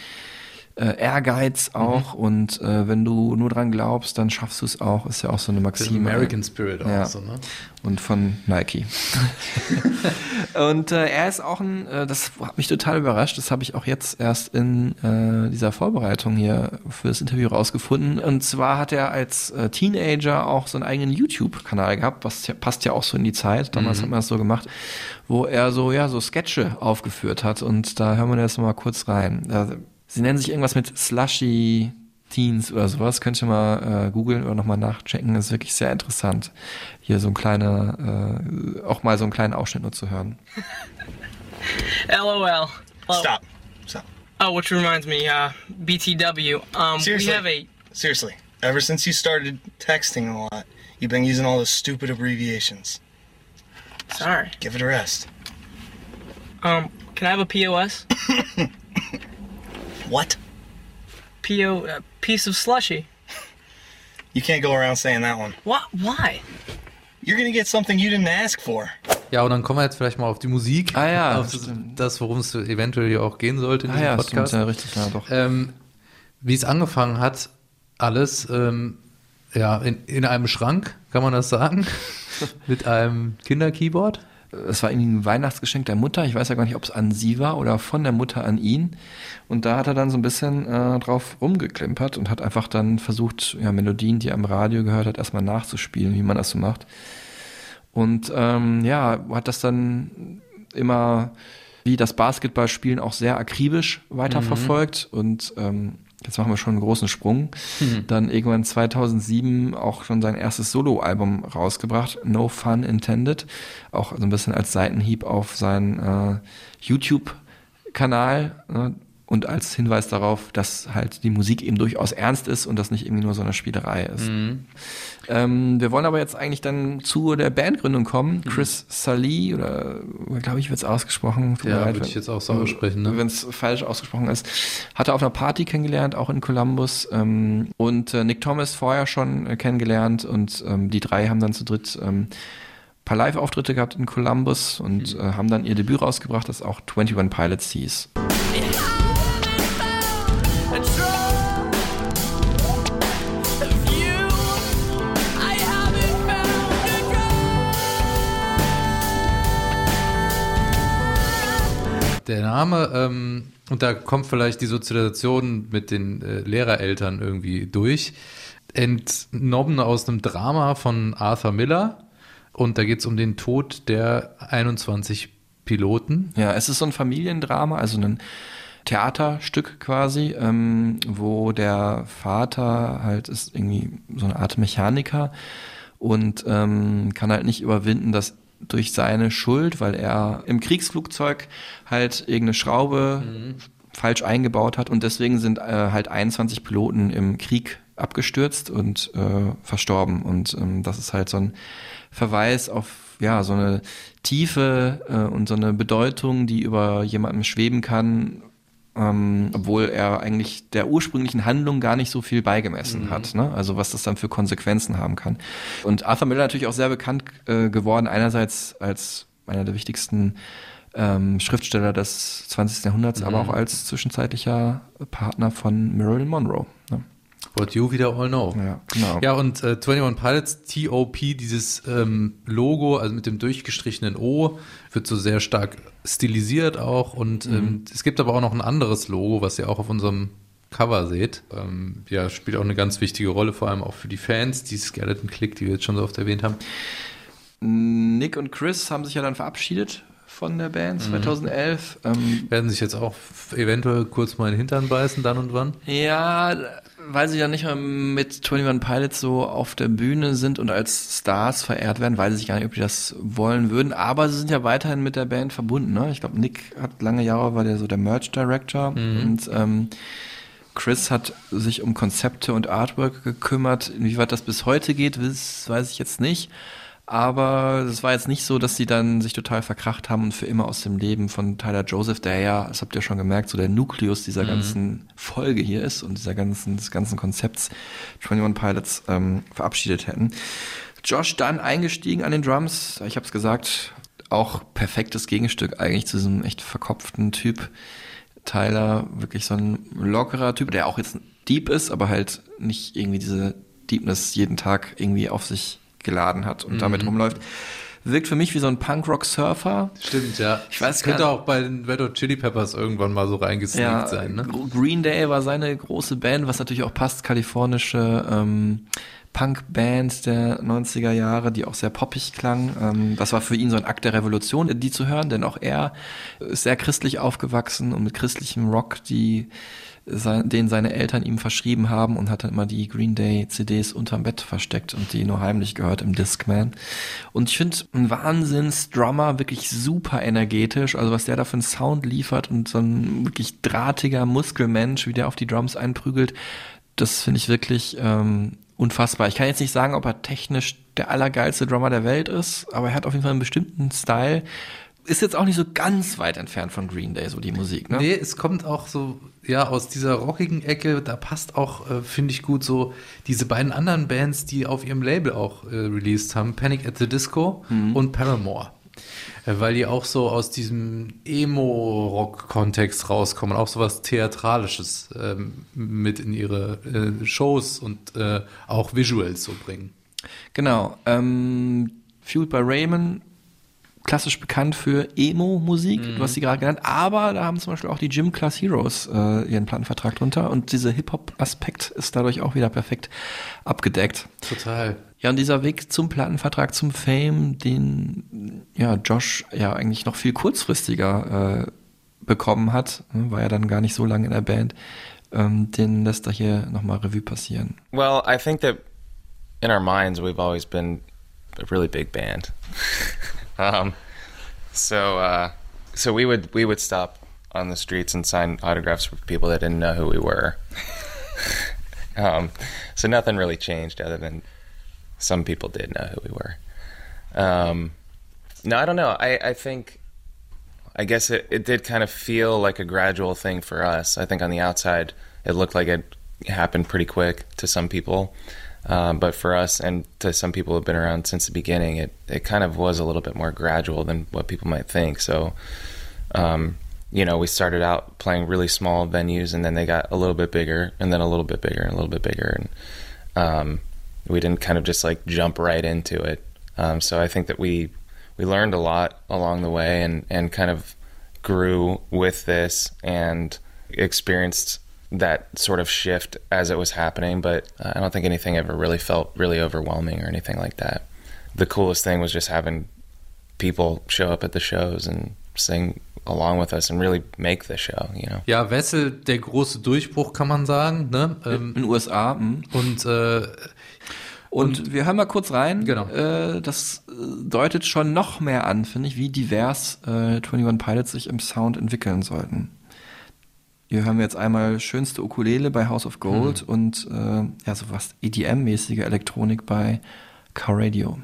äh, Ehrgeiz auch und äh, wenn du nur dran glaubst, dann schaffst du es auch. Ist ja auch so eine Maxime. American Spirit auch ja. so, ne? Und von Nike. *laughs* und äh, er ist auch ein, äh, das hat mich total überrascht, das habe ich auch jetzt erst in äh, dieser Vorbereitung hier für das Interview rausgefunden. Und zwar hat er als äh, Teenager auch so einen eigenen YouTube-Kanal gehabt, was ja, passt ja auch so in die Zeit. Damals Mhm. hat man das so gemacht, wo er so, ja, so Sketche aufgeführt hat. Und da hören wir jetzt mal kurz rein. Da, sie nennen sich irgendwas mit Slushy Teens oder sowas. Könnt ihr mal äh, googeln oder nochmal nachchecken. Das ist wirklich sehr interessant, hier so ein kleiner, äh, auch mal so einen kleinen Ausschnitt nur zu hören. *laughs* LOL. Oh. Stop. Stop. Oh, which reminds me, uh, BTW. Um, Seriously. we have a. Seriously. Ever since you started texting a lot, you've been using all those stupid abbreviations. Sorry. Give it a rest. Um, can I have a POS? *laughs* What? PO, uh, piece of slushy. You can't go around saying that one. What? Why? You're gonna get something you didn't ask for. Ja, und dann kommen wir jetzt vielleicht mal auf die Musik. Ah ja, auf das, das worum es eventuell hier auch gehen sollte in Ah diesem ja, Podcast. stimmt, ja, richtig, ja, doch. Ähm, wie es angefangen hat, alles ähm, ja, in, in einem Schrank, kann man das sagen? *laughs* Mit einem Kinderkeyboard. Es war irgendwie ein Weihnachtsgeschenk der Mutter. Ich weiß ja gar nicht, ob es an sie war oder von der Mutter an ihn. Und da hat er dann so ein bisschen äh, drauf rumgeklimpert und hat einfach dann versucht, ja, Melodien, die er im Radio gehört hat, erstmal nachzuspielen, wie man das so macht. Und ähm, ja, hat das dann immer wie das Basketballspielen auch sehr akribisch weiterverfolgt und ähm, jetzt machen wir schon einen großen Sprung. Mhm. *laughs* Dann irgendwann 2007 auch schon sein erstes Soloalbum rausgebracht, No Fun Intended, auch so ein bisschen als Seitenhieb auf seinen äh, YouTube-Kanal. Ne? Und als Hinweis darauf, dass halt die Musik eben durchaus ernst ist und das nicht irgendwie nur so eine Spielerei ist. Mhm. Ähm, wir wollen aber jetzt eigentlich dann zu der Bandgründung kommen. Chris Salih, oder glaube ich, wird es ausgesprochen. Tut Ja, würde wenn- ich jetzt auch so aussprechen, ne? Wenn es falsch ausgesprochen ist. Hat er auf einer Party kennengelernt, auch in Columbus. Ähm, und äh, Nick Thomas vorher schon äh, kennengelernt. Und ähm, die drei haben dann zu dritt ähm, paar Live-Auftritte gehabt in Columbus und äh, haben dann ihr Debüt rausgebracht, das auch 21 Pilots hieß. Der Name, ähm, und da kommt vielleicht die Sozialisation mit den äh, Lehrereltern irgendwie durch, entnommen aus einem Drama von Arthur Miller. Und da geht es um den Tod der 21 Piloten. Ja, es ist so ein Familiendrama, also ein Theaterstück quasi, ähm, wo der Vater halt ist irgendwie so eine Art Mechaniker und ähm, kann halt nicht überwinden, dass durch seine Schuld, weil er im Kriegsflugzeug halt irgendeine Schraube falsch eingebaut hat und deswegen sind äh, halt 21 Piloten im Krieg abgestürzt und äh, verstorben. Und ähm, das ist halt so ein Verweis auf ja so eine Tiefe äh, und so eine Bedeutung, die über jemandem schweben kann, ähm, obwohl er eigentlich der ursprünglichen Handlung gar nicht so viel beigemessen Mhm. hat. Ne? Also was das dann für Konsequenzen haben kann. Und Arthur Miller natürlich auch sehr bekannt äh, geworden, einerseits als einer der wichtigsten ähm, Schriftsteller des 20. Jahrhunderts, Mhm. aber auch als zwischenzeitlicher Partner von Marilyn Monroe. Ne? What you wieder all know. Ja, genau. Ja, und äh, 21 Pilots, TOP, dieses ähm, Logo, also mit dem durchgestrichenen O, wird so sehr stark stilisiert auch. Und Mhm. ähm, es gibt aber auch noch ein anderes Logo, was ihr auch auf unserem Cover seht. Ähm, ja, spielt auch eine ganz wichtige Rolle, vor allem auch für die Fans, die Skeleton Click, die wir jetzt schon so oft erwähnt haben. Nick und Chris haben sich ja dann verabschiedet von der Band Mhm. 2011. Ähm, Werden sich jetzt auch eventuell kurz mal in den Hintern beißen, dann und wann? Ja, weil sie ja nicht mehr mit 21 Pilots so auf der Bühne sind und als Stars verehrt werden, weiß ich gar nicht, ob die das wollen würden, aber sie sind ja weiterhin mit der Band verbunden. Ne? Ich glaube, Nick hat lange Jahre, war der so der Merch Director und ähm, Chris hat sich um Konzepte und Artwork gekümmert. Inwieweit das bis heute geht, weiß, weiß ich jetzt nicht. Aber es war jetzt nicht so, dass sie dann sich total verkracht haben und für immer aus dem Leben von Tyler Joseph, der ja, das habt ihr schon gemerkt, so der Nukleus dieser Mhm. ganzen Folge hier ist und dieser ganzen, des ganzen Konzepts 21 Pilots ähm, verabschiedet hätten. Josh dann eingestiegen an den Drums, ich habe es gesagt, auch perfektes Gegenstück eigentlich zu diesem echt verkopften Typ. Tyler, wirklich so ein lockerer Typ, der auch jetzt deep ist, aber halt nicht irgendwie diese Deepness jeden Tag irgendwie auf sich geladen hat und Mhm. damit rumläuft. Wirkt für mich wie so ein Punkrock-Surfer. Stimmt, ja. Ich weiß könnte gar- auch bei den Red Hot Chili Peppers irgendwann mal so reingesneakt sein, ne? Gr- Green Day war seine große Band, was natürlich auch passt, kalifornische ähm, Punk-Band der 90er Jahre, die auch sehr poppig klang. Ähm, das war für ihn so ein Akt der Revolution, die zu hören, denn auch er ist sehr christlich aufgewachsen und mit christlichem Rock, die den seine Eltern ihm verschrieben haben und hat dann immer die Green Day CDs unterm Bett versteckt und die nur heimlich gehört im Discman. Und ich finde, ein Wahnsinns-Drummer, wirklich super energetisch, also was der da für einen Sound liefert und so ein wirklich drahtiger Muskelmensch, wie der auf die Drums einprügelt, das finde ich wirklich ähm, unfassbar. Ich kann jetzt nicht sagen, ob er technisch der allergeilste Drummer der Welt ist, aber er hat auf jeden Fall einen bestimmten Style. Ist jetzt auch nicht so ganz weit entfernt von Green Day, so die Musik, ne? Nee, es kommt auch so, ja, aus dieser rockigen Ecke, da passt auch, äh, finde ich gut, so diese beiden anderen Bands, die auf ihrem Label auch äh, released haben, Panic at the Disco Mhm. und Paramore. Äh, weil die auch so aus diesem Emo-Rock-Kontext rauskommen, auch so was Theatralisches ähm, mit in ihre äh, Shows und äh, auch Visuals so bringen. Genau. Ähm, Fueled by Raymond, klassisch bekannt für Emo-Musik, Mhm. du hast sie gerade genannt, aber da haben zum Beispiel auch die Gym Class Heroes äh, ihren Plattenvertrag drunter und dieser Hip-Hop-Aspekt ist dadurch auch wieder perfekt abgedeckt. Total. Ja, und dieser Weg zum Plattenvertrag, zum Fame, den ja Josh ja eigentlich noch viel kurzfristiger äh, bekommen hat, ne, war ja dann gar nicht so lange in der Band, ähm, den lässt er hier nochmal Revue passieren. Well, I think that in our minds we've always been a really big band. *laughs* um, so uh, so we would we would stop on the streets and sign autographs for people that didn't know who we were. *laughs* um, so nothing really changed other than some people did know who we were. Um, no, I don't know. I, I think, I guess it, it did kind of feel like a gradual thing for us. I think on the outside, it looked like it happened pretty quick to some people. Um, but for us and to some people who've been around since the beginning, it, it kind of was a little bit more gradual than what people might think. So, um, you know, we started out playing really small venues and then they got a little bit bigger and then a little bit bigger and a little bit bigger. And um, we didn't kind of just like jump right into it. Um, so I think that we, we learned a lot along the way and, and kind of grew with this and experienced that sort of shift as it was happening, but I don't think anything ever really felt really overwhelming or anything like that. The coolest thing was just having people show up at the shows and sing along with us and really make the show, you know. Ja, Wessel, der große Durchbruch, kann man sagen, ne? Ähm, In den USA. Mh. und äh, Und, wir hören mal kurz rein. Genau. Äh, das äh, deutet schon noch mehr an, finde ich, wie divers äh, 21 Pilots sich im Sound entwickeln sollten. Hier hören wir jetzt einmal schönste Ukulele bei House of Gold und äh, ja, so was EDM-mäßige Elektronik bei Car Radio.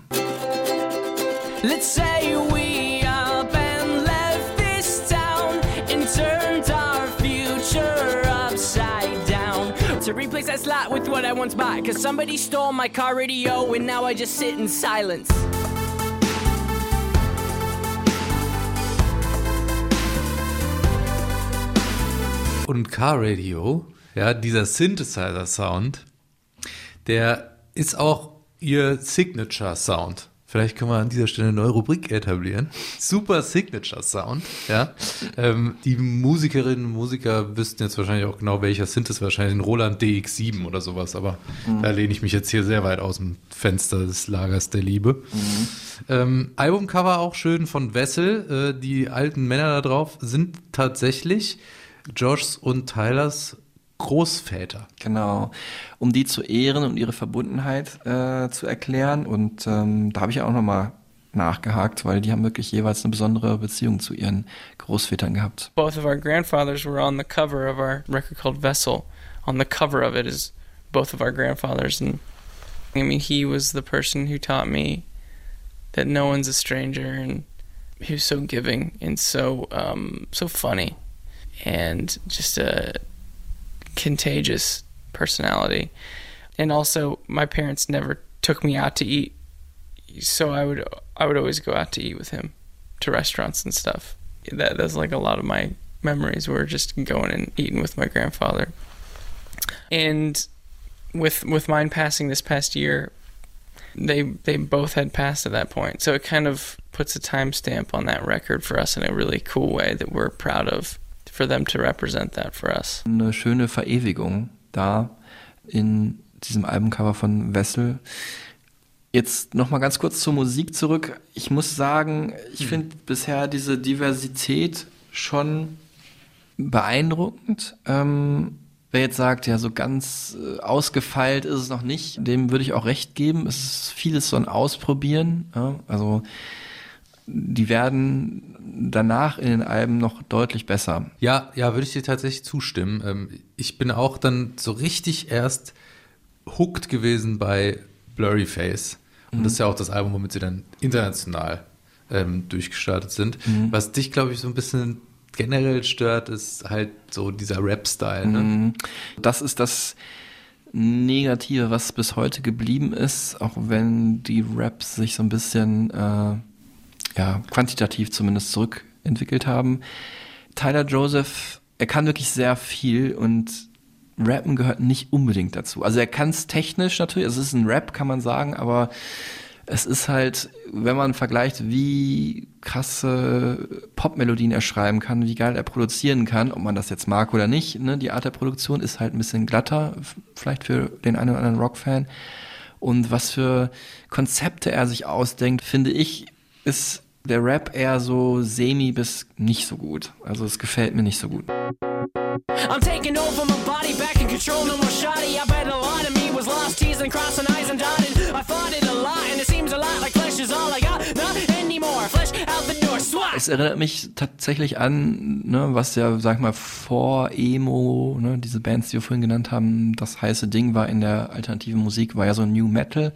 Let's say we up and left this town and turned our future upside down. To replace that slot with what I once bought, cause somebody stole my car radio and now I just sit in silence. Und Car Radio, ja, dieser Synthesizer-Sound, der ist auch ihr Signature-Sound. Vielleicht können wir an dieser Stelle eine neue Rubrik etablieren. Super Signature Sound, ja. Ähm, die Musikerinnen und Musiker wüssten jetzt wahrscheinlich auch genau, welcher Synth ist. Wahrscheinlich ein Roland DX7 oder sowas, aber Mhm. da lehne ich mich jetzt hier sehr weit aus dem Fenster des Lagers der Liebe. Ähm, Albumcover auch schön von Wessel. Äh, die alten Männer da drauf sind tatsächlich Joshs und Tylers Großväter. Genau. Um die zu ehren und ihre Verbundenheit äh, zu erklären. Und ähm, da habe ich auch nochmal nachgehakt, weil die haben wirklich jeweils eine besondere Beziehung zu ihren Großvätern gehabt. Both of our grandfathers were on the cover of our record called Vessel. On the cover of it is both of our grandfathers, and I mean, he was the person who taught me that no one's a stranger, and he was so giving and so um, so funny, and just a contagious personality. And also, my parents never took me out to eat, so I would I would always go out to eat with him to restaurants and stuff. That that's like a lot of my memories were just going and eating with my grandfather. And with with mine passing this past year, they they both had passed at that point. So it kind of puts a timestamp on that record for us in a really cool way that we're proud of for them to represent that for us. Eine schöne Verewigung da in diesem Albumcover von Wessel. Jetzt noch mal ganz kurz zur Musik zurück. Ich muss sagen, ich finde bisher diese Diversität schon beeindruckend. Ähm, wer jetzt sagt, ja, so ganz äh, ausgefeilt ist es noch nicht, dem würde ich auch recht geben. Es ist vieles so ein Ausprobieren. Ja? Also die werden danach in den Alben noch deutlich besser. Ja, ja, würde ich dir tatsächlich zustimmen. Ähm, ich bin auch dann so richtig erst hooked gewesen bei Blurry Face. Und Mhm. das ist ja auch das Album, womit sie dann international ähm, durchgestartet sind. Mhm. Was dich, glaube ich, so ein bisschen generell stört, ist halt so dieser Rap-Style. Ne? Mhm. Das ist das Negative, was bis heute geblieben ist, auch wenn die Raps sich so ein bisschen, äh, ja, quantitativ zumindest zurückentwickelt haben. Tyler Joseph, er kann wirklich sehr viel und Rappen gehört nicht unbedingt dazu. Also er kann es technisch natürlich, es ist ein Rap, kann man sagen, aber es ist halt, wenn man vergleicht, wie krasse Popmelodien er schreiben kann, wie geil er produzieren kann, ob man das jetzt mag oder nicht, ne, die Art der Produktion ist halt ein bisschen glatter, vielleicht für den einen oder anderen Rockfan. Und was für Konzepte er sich ausdenkt, finde ich, ist der Rap eher so semi bis nicht so gut. Also es gefällt mir nicht so gut. I'm taking over my body, back in control, no more shoddy. I bet a lot of me was lost, teasing, crossing eyes and dotted. I fought it a lot, and it seems a lot like flesh is all I got. Not anymore, flesh out the door, swat. Es erinnert mich tatsächlich an, ne, was ja, sag ich mal, vor Emo, ne, diese Bands, die wir vorhin genannt haben, das heiße Ding war in der alternativen Musik, war ja so New Metal,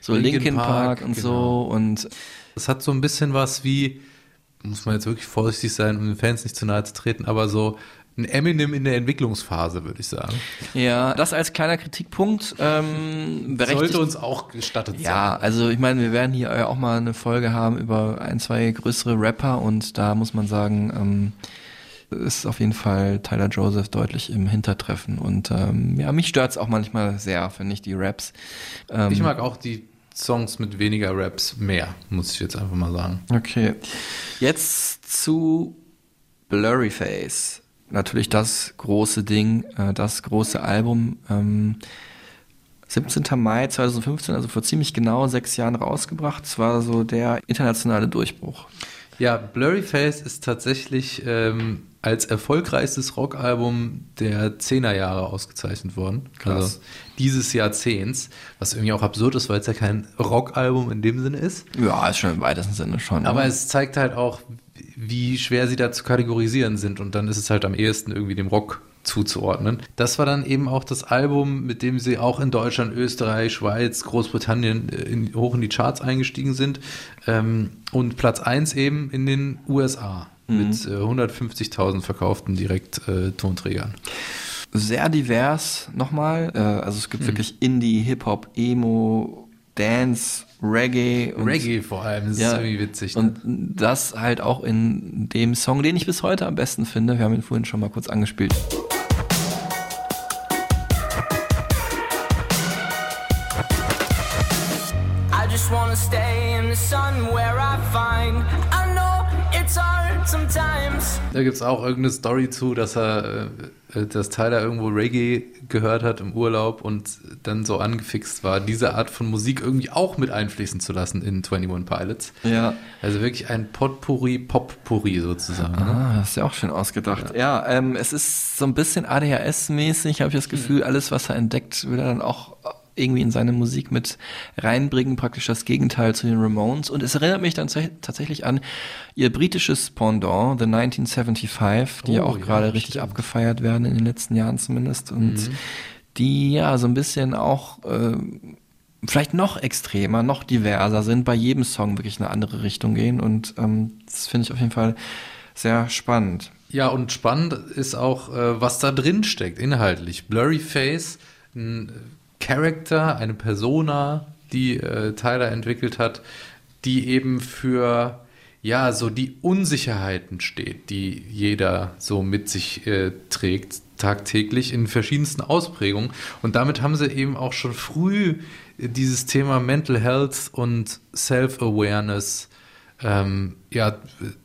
so Linkin, Linkin Park, Park, und genau. so und Es hat so ein bisschen was wie, muss man jetzt wirklich vorsichtig sein, um den Fans nicht zu nahe zu treten, aber so ein Eminem in der Entwicklungsphase, würde ich sagen. ja, das als kleiner Kritikpunkt ähm. Sollte uns auch gestattet sein. Ja, also ich meine, wir werden hier ja auch mal eine Folge haben über ein, zwei größere Rapper und da muss man sagen, ähm, ist auf jeden Fall Tyler Joseph deutlich im Hintertreffen und ähm, ja, mich stört's auch manchmal sehr, finde ich, die Raps. Ähm, Ich mag auch die Songs mit weniger Raps mehr, muss ich jetzt einfach mal sagen. Okay. Jetzt zu Blurryface. Natürlich das große Ding, äh, das große Album. Ähm, 17. Mai 2015, also vor ziemlich genau sechs Jahren rausgebracht. Es war so der internationale Durchbruch. Ja, Blurryface ist tatsächlich ähm, als erfolgreichstes Rockalbum der 10er Jahre ausgezeichnet worden. Krass. Also dieses Jahrzehnts, was irgendwie auch absurd ist, weil es ja kein Rockalbum in dem Sinne ist. Ja, ist schon im weitesten Sinne schon. Aber ne? es zeigt halt auch, wie schwer sie da zu kategorisieren sind und dann ist es halt am ehesten irgendwie dem Rock zuzuordnen. Das war dann eben auch das Album, mit dem sie auch in Deutschland, Österreich, Schweiz, Großbritannien äh, in, hoch in die Charts eingestiegen sind ähm, und Platz 1 eben in den USA Mhm. mit äh, 150.000 verkauften direkt äh, sehr divers nochmal. Äh, also es gibt Hm. wirklich Indie, Hip-Hop, Emo, Dance, Reggae. Und, Reggae vor allem, das ist irgendwie witzig. Ne? Und das halt auch in dem Song, den ich bis heute am besten finde. Wir haben ihn vorhin schon mal kurz angespielt. I just wanna stay in the sun where I find. Da gibt es auch irgendeine Story zu, dass er, äh, dass Tyler irgendwo Reggae gehört hat im Urlaub und dann so angefixt war, diese Art von Musik irgendwie auch mit einfließen zu lassen in 21 Pilots. Ja. Also wirklich ein Potpourri, Pop-Pourri sozusagen. Ne? Ah, das ist ja auch schön ausgedacht. Ja, ähm, es ist so ein bisschen ADHS-mäßig, habe ich das Gefühl, alles, was er entdeckt, will er dann auch irgendwie in seine Musik mit reinbringen, praktisch das Gegenteil zu den Ramones. Und es erinnert mich dann tats- tatsächlich an ihr britisches Pendant, The 1975, die ja Oh, auch ja, gerade richtig stimmt. abgefeiert werden in den letzten Jahren zumindest. Und Mhm. die ja so ein bisschen auch äh, vielleicht noch extremer, noch diverser sind, bei jedem Song wirklich eine andere Richtung gehen. Und ähm, das finde ich auf jeden Fall sehr spannend. Ja, und spannend ist auch, äh, was da drin steckt, inhaltlich. Blurry Face, ein Character, eine Persona, die äh, Tyler entwickelt hat, die eben für ja, so die Unsicherheiten steht, die jeder so mit sich äh, trägt, tagtäglich in verschiedensten Ausprägungen. Und damit haben sie eben auch schon früh dieses Thema Mental Health und Self-Awareness ähm, ja,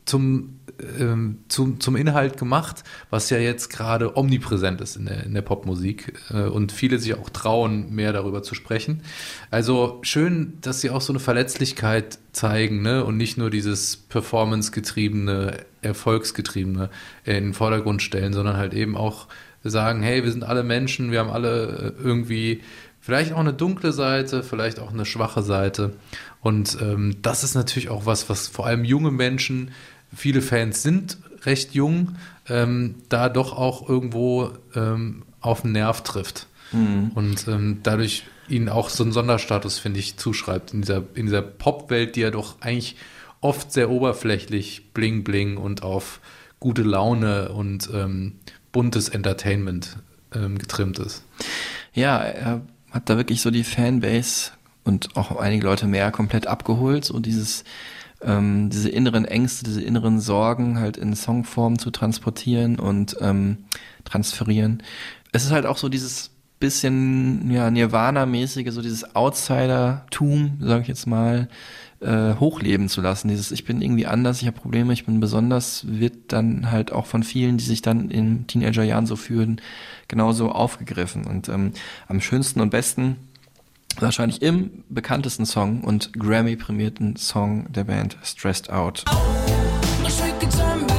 zum, ähm, zum, zum Inhalt gemacht, was ja jetzt gerade omnipräsent ist in der, in der Popmusik äh, und viele sich auch trauen, mehr darüber zu sprechen. Also schön, dass sie auch so eine Verletzlichkeit zeigen ne? und nicht nur dieses performance-getriebene, erfolgsgetriebene in den Vordergrund stellen, sondern halt eben auch sagen, hey, wir sind alle Menschen, wir haben alle äh, irgendwie vielleicht auch eine dunkle Seite, vielleicht auch eine schwache Seite. Und ähm, das ist natürlich auch was, was vor allem junge Menschen, viele Fans sind recht jung, ähm, da doch auch irgendwo ähm, auf den Nerv trifft. Mhm. Und ähm, dadurch ihnen auch so einen Sonderstatus, finde ich, zuschreibt in dieser, in dieser Popwelt, die ja doch eigentlich oft sehr oberflächlich bling bling und auf gute Laune und ähm, buntes Entertainment ähm, getrimmt ist. Ja, er hat da wirklich so die Fanbase und auch einige Leute mehr komplett abgeholt, so dieses, ähm, diese inneren Ängste, diese inneren Sorgen halt in Songform zu transportieren und ähm, transferieren. Es ist halt auch so dieses bisschen ja, Nirvana-mäßige, so dieses Outsider-Tum, sage ich jetzt mal, äh, hochleben zu lassen. Dieses Ich bin irgendwie anders, ich habe Probleme, ich bin besonders, wird dann halt auch von vielen, die sich dann in Teenagerjahren so fühlen, genauso aufgegriffen. Und ähm, am schönsten und besten wahrscheinlich im bekanntesten Song und Grammy-prämierten Song der Band Stressed Out. Wish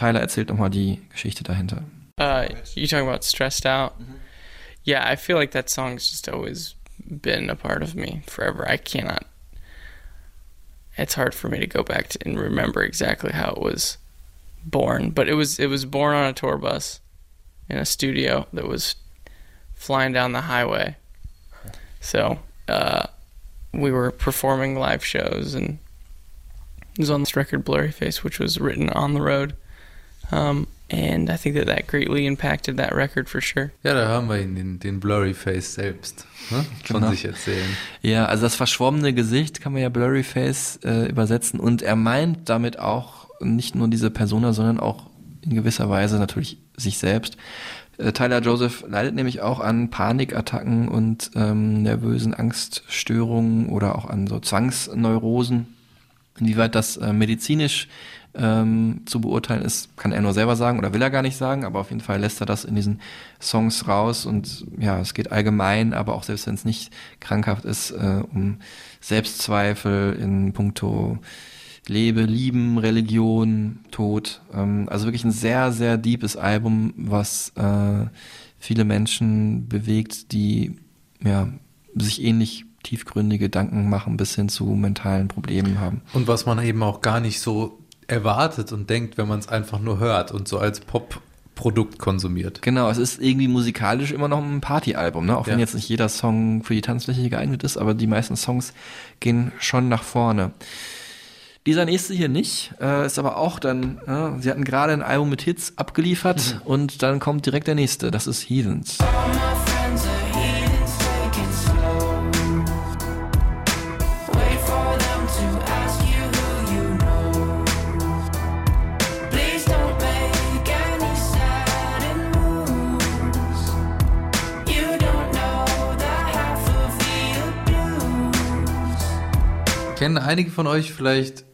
Tyler erzählt nochmal die Geschichte dahinter. Uh, you talking about stressed out? Yeah, I feel like that song's just always been a part of me forever. I cannot. It's hard for me to go back to and remember exactly how it was born, but it was it was born on a tour bus in a studio that was flying down the highway. So uh, we were performing live shows, and it was on this record "Blurry Face," which was written on the road. Um, and I think that that greatly impacted that record for sure. Ja, da haben wir ihn, den, den Blurry Face selbst ne? von Genau. sich erzählen. Ja, also das verschwommene Gesicht kann man ja Blurry Face äh, übersetzen und er meint damit auch nicht nur diese Persona, sondern auch in gewisser Weise natürlich sich selbst. Äh, Tyler Joseph leidet nämlich auch an Panikattacken und ähm, nervösen Angststörungen oder auch an so Zwangsneurosen. Inwieweit das äh, medizinisch ähm, zu beurteilen ist, kann er nur selber sagen oder will er gar nicht sagen, aber auf jeden Fall lässt er das in diesen Songs raus und ja, es geht allgemein, aber auch selbst wenn es nicht krankhaft ist, äh, um Selbstzweifel in puncto Lebe, Lieben, Religion, Tod. Ähm, also wirklich ein sehr, sehr deepes Album, was äh, viele Menschen bewegt, die ja, sich ähnlich tiefgründige Gedanken machen bis hin zu mentalen Problemen haben. Und was man eben auch gar nicht so erwartet und denkt, wenn man es einfach nur hört und so als Pop-Produkt konsumiert. Genau, es ist irgendwie musikalisch immer noch ein Partyalbum, ne? Auch wenn Ja. jetzt nicht jeder Song für die Tanzfläche geeignet ist, aber die meisten Songs gehen schon nach vorne. Dieser nächste hier nicht, äh, ist aber auch dann, ja, sie hatten gerade ein Album mit Hits abgeliefert Mhm. und dann kommt direkt der nächste, das ist Heathens. Kennen einige von euch vielleicht,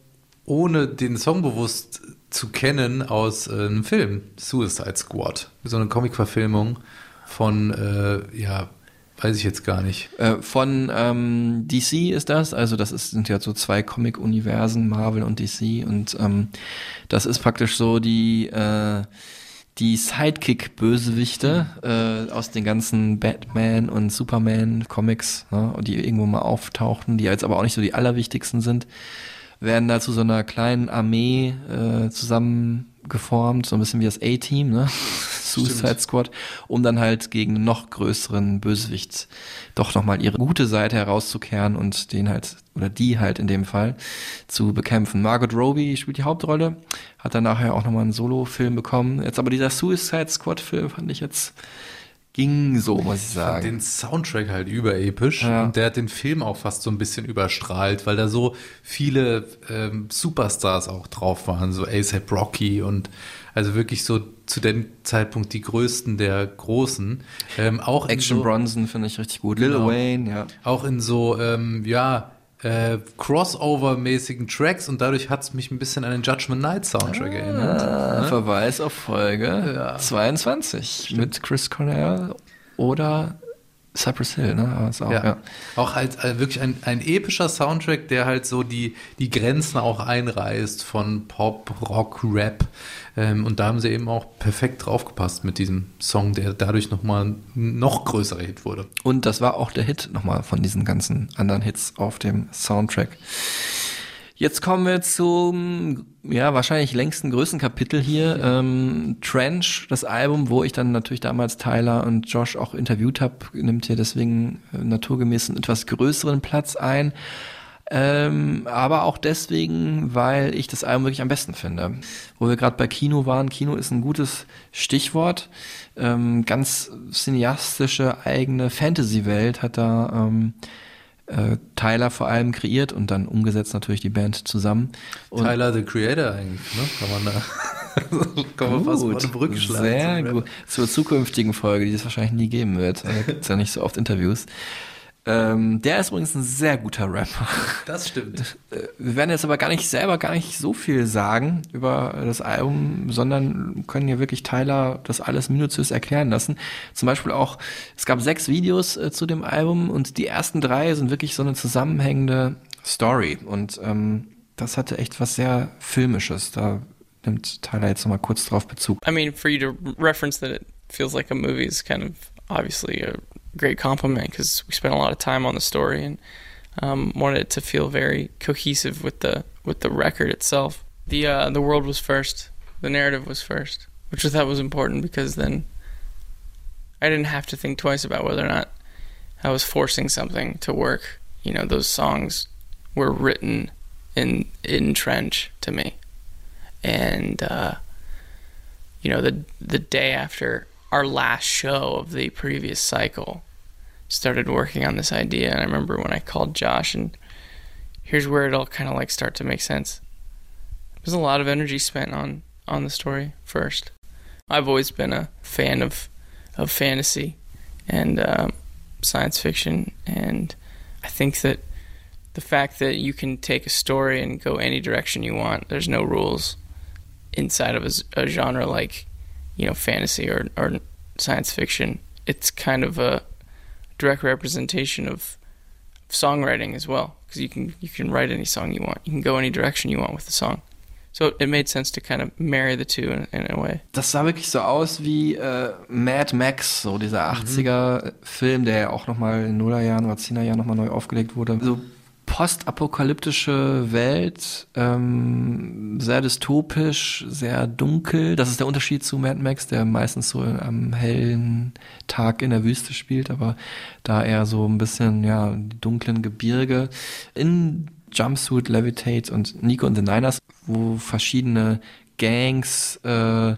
ohne den Song bewusst zu kennen, aus äh, einem Film, Suicide Squad. So eine Comic-Verfilmung von, äh, ja, weiß ich jetzt gar nicht. Äh, von ähm, DC ist das, also das ist, sind ja so zwei Comic-Universen, Marvel und DC und ähm, das ist praktisch so die äh, die Sidekick-Bösewichte äh, aus den ganzen Batman und Superman-Comics, ne, die irgendwo mal auftauchten, die jetzt aber auch nicht so die allerwichtigsten sind, werden da zu so einer kleinen Armee äh, zusammengeformt, so ein bisschen wie das A-Team, ne? *laughs* Suicide Squad, um dann halt gegen einen noch größeren Bösewicht doch nochmal ihre gute Seite herauszukehren und den halt, oder die halt in dem Fall, zu bekämpfen. Margot Robbie spielt die Hauptrolle, hat dann nachher auch nochmal einen Solo-Film bekommen. Jetzt aber dieser Suicide Squad-Film fand ich jetzt, ging so, muss ich sagen. den Soundtrack halt überepisch Ja. und der hat den Film auch fast so ein bisschen überstrahlt, weil da so viele ähm, Superstars auch drauf waren, so ASAP Rocky und also wirklich so zu dem Zeitpunkt die größten der Großen. Ähm, auch Action so, Bronson finde ich richtig gut. Lil Genau. Wayne, ja. Auch in so, ähm, ja, äh, Crossover-mäßigen Tracks und dadurch hat es mich ein bisschen an den Judgment Night Soundtrack erinnert. Ah, ne? Verweis auf Folge 22 mit Chris Cornell oder Cypress Hill, ne? Auch, Ja. ja. Auch halt äh, wirklich ein, ein epischer Soundtrack, der halt so die, die Grenzen auch einreißt von Pop, Rock, Rap. Ähm, und da haben sie eben auch perfekt draufgepasst mit diesem Song, der dadurch nochmal ein noch größerer Hit wurde. Und das war auch der Hit nochmal von diesen ganzen anderen Hits auf dem Soundtrack. Jetzt kommen wir zum, ja, wahrscheinlich längsten, größten Kapitel hier. Ähm, Trench, das Album, wo ich dann natürlich damals Tyler und Josh auch interviewt habe, nimmt hier deswegen äh, naturgemäß einen etwas größeren Platz ein. Ähm, aber auch deswegen, weil ich das Album wirklich am besten finde. Wo wir gerade bei Kino waren, Kino ist ein gutes Stichwort. Ähm, ganz cineastische eigene Fantasy-Welt hat da ähm, äh, Tyler vor allem kreiert und dann umgesetzt natürlich die Band zusammen. Und Tyler, the Creator eigentlich, ne? Kann man da, *laughs* kann man fast mal eine Brücke schlagen. Sehr gut. Zur zukünftigen Folge, die es wahrscheinlich nie geben wird. Da gibt's ja nicht so oft Interviews. Ähm, der ist übrigens ein sehr guter Rapper. Das stimmt. *laughs* Äh, Wir werden jetzt aber gar nicht selber gar nicht so viel sagen über das Album, sondern können hier wirklich Tyler das alles minutiös erklären lassen. Zum Beispiel auch, es gab sechs Videos äh, zu dem Album und die ersten drei sind wirklich so eine zusammenhängende Story und ähm, das hatte echt was sehr Filmisches. Da nimmt Tyler jetzt nochmal kurz drauf Bezug. I mean, for you to reference that it feels like a movie is kind of obviously a great compliment because we spent a lot of time on the story and um, wanted it to feel very cohesive with the with the record itself. The uh, the world was first, the narrative was first, which I thought was important because then I didn't have to think twice about whether or not I was forcing something to work. You know, those songs were written in in trench to me, and uh, you know the the day after our last show of the previous cycle, started working on this idea. And I remember when I called Josh, and here's where it all kind of like start to make sense. There's a lot of energy spent on on the story first. I've always been a fan of of fantasy and um, science fiction, and I think that the fact that you can take a story and go any direction you want, there's no rules inside of a, a genre like you know fantasy or, or science fiction. It's kind of a direct representation of songwriting as well, because you can you can write any song you want, you can go any direction you want with the song. So it made sense to kind of marry the two in, in a way. Das sah wirklich so aus wie äh, Mad Max, so dieser 80er-Film, der ja auch nochmal in Nullerjahren oder 10er Jahren nochmal neu aufgelegt wurde. So postapokalyptische Welt, ähm, sehr dystopisch, sehr dunkel. Das ist der Unterschied zu Mad Max, der meistens so am hellen Tag in der Wüste spielt, aber da eher so ein bisschen, ja, die dunklen Gebirge. In Jumpsuit, Levitate und Nico und the Niners, wo verschiedene Gangs äh,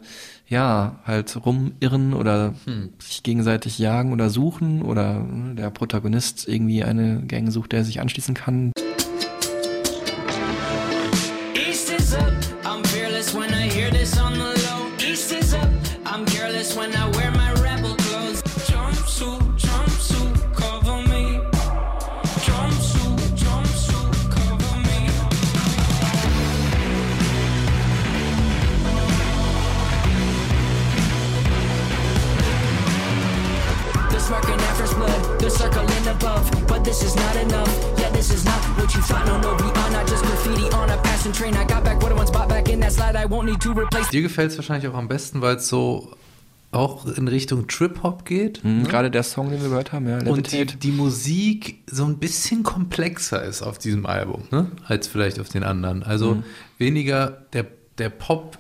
ja halt rumirren oder Hm. sich gegenseitig jagen oder suchen oder äh, der Protagonist irgendwie eine Gang sucht, der sich anschließen kann. The circling above. But this is not enough. Yeah, this is not what you thought. No, no, beyond. Not just graffiti on a passing train. I got back what I once bought back in that slide. I won't need to replace. Dir gefällt es wahrscheinlich auch am besten, weil es so auch in Richtung Trip-Hop geht. Mhm, ne? Gerade der Song, den wir gehört haben, ja. Und die, die Musik so ein bisschen komplexer ist auf diesem Album, ne? als vielleicht auf den anderen. Also Mhm. weniger der, der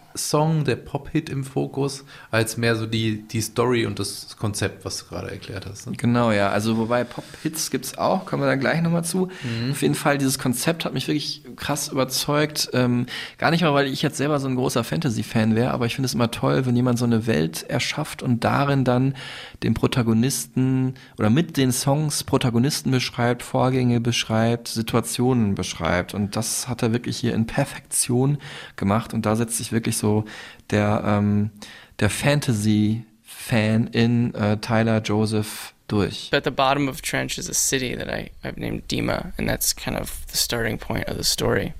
Pop-Song, der Pop-Hit im Fokus, als mehr so die, die Story und das Konzept, was du gerade erklärt hast. Ne? Genau, ja. Also wobei Pop-Hits gibt's auch, kommen wir da gleich nochmal zu. Auf jeden Fall, dieses Konzept hat mich wirklich krass überzeugt. Ähm, gar nicht mal, weil ich jetzt selber so ein großer Fantasy-Fan wäre, aber ich finde es immer toll, wenn jemand so eine Welt erschafft und darin dann den Protagonisten oder mit den Songs Protagonisten beschreibt, Vorgänge beschreibt, Situationen beschreibt. Und das hat er wirklich hier in Perfektion gemacht. Und da setzt sich wirklich so der, ähm, der Fantasy-Fan in äh, Tyler Joseph durch. At the bottom of Trench is a city that I, I've named Dima, and that's kind of the starting point of the story.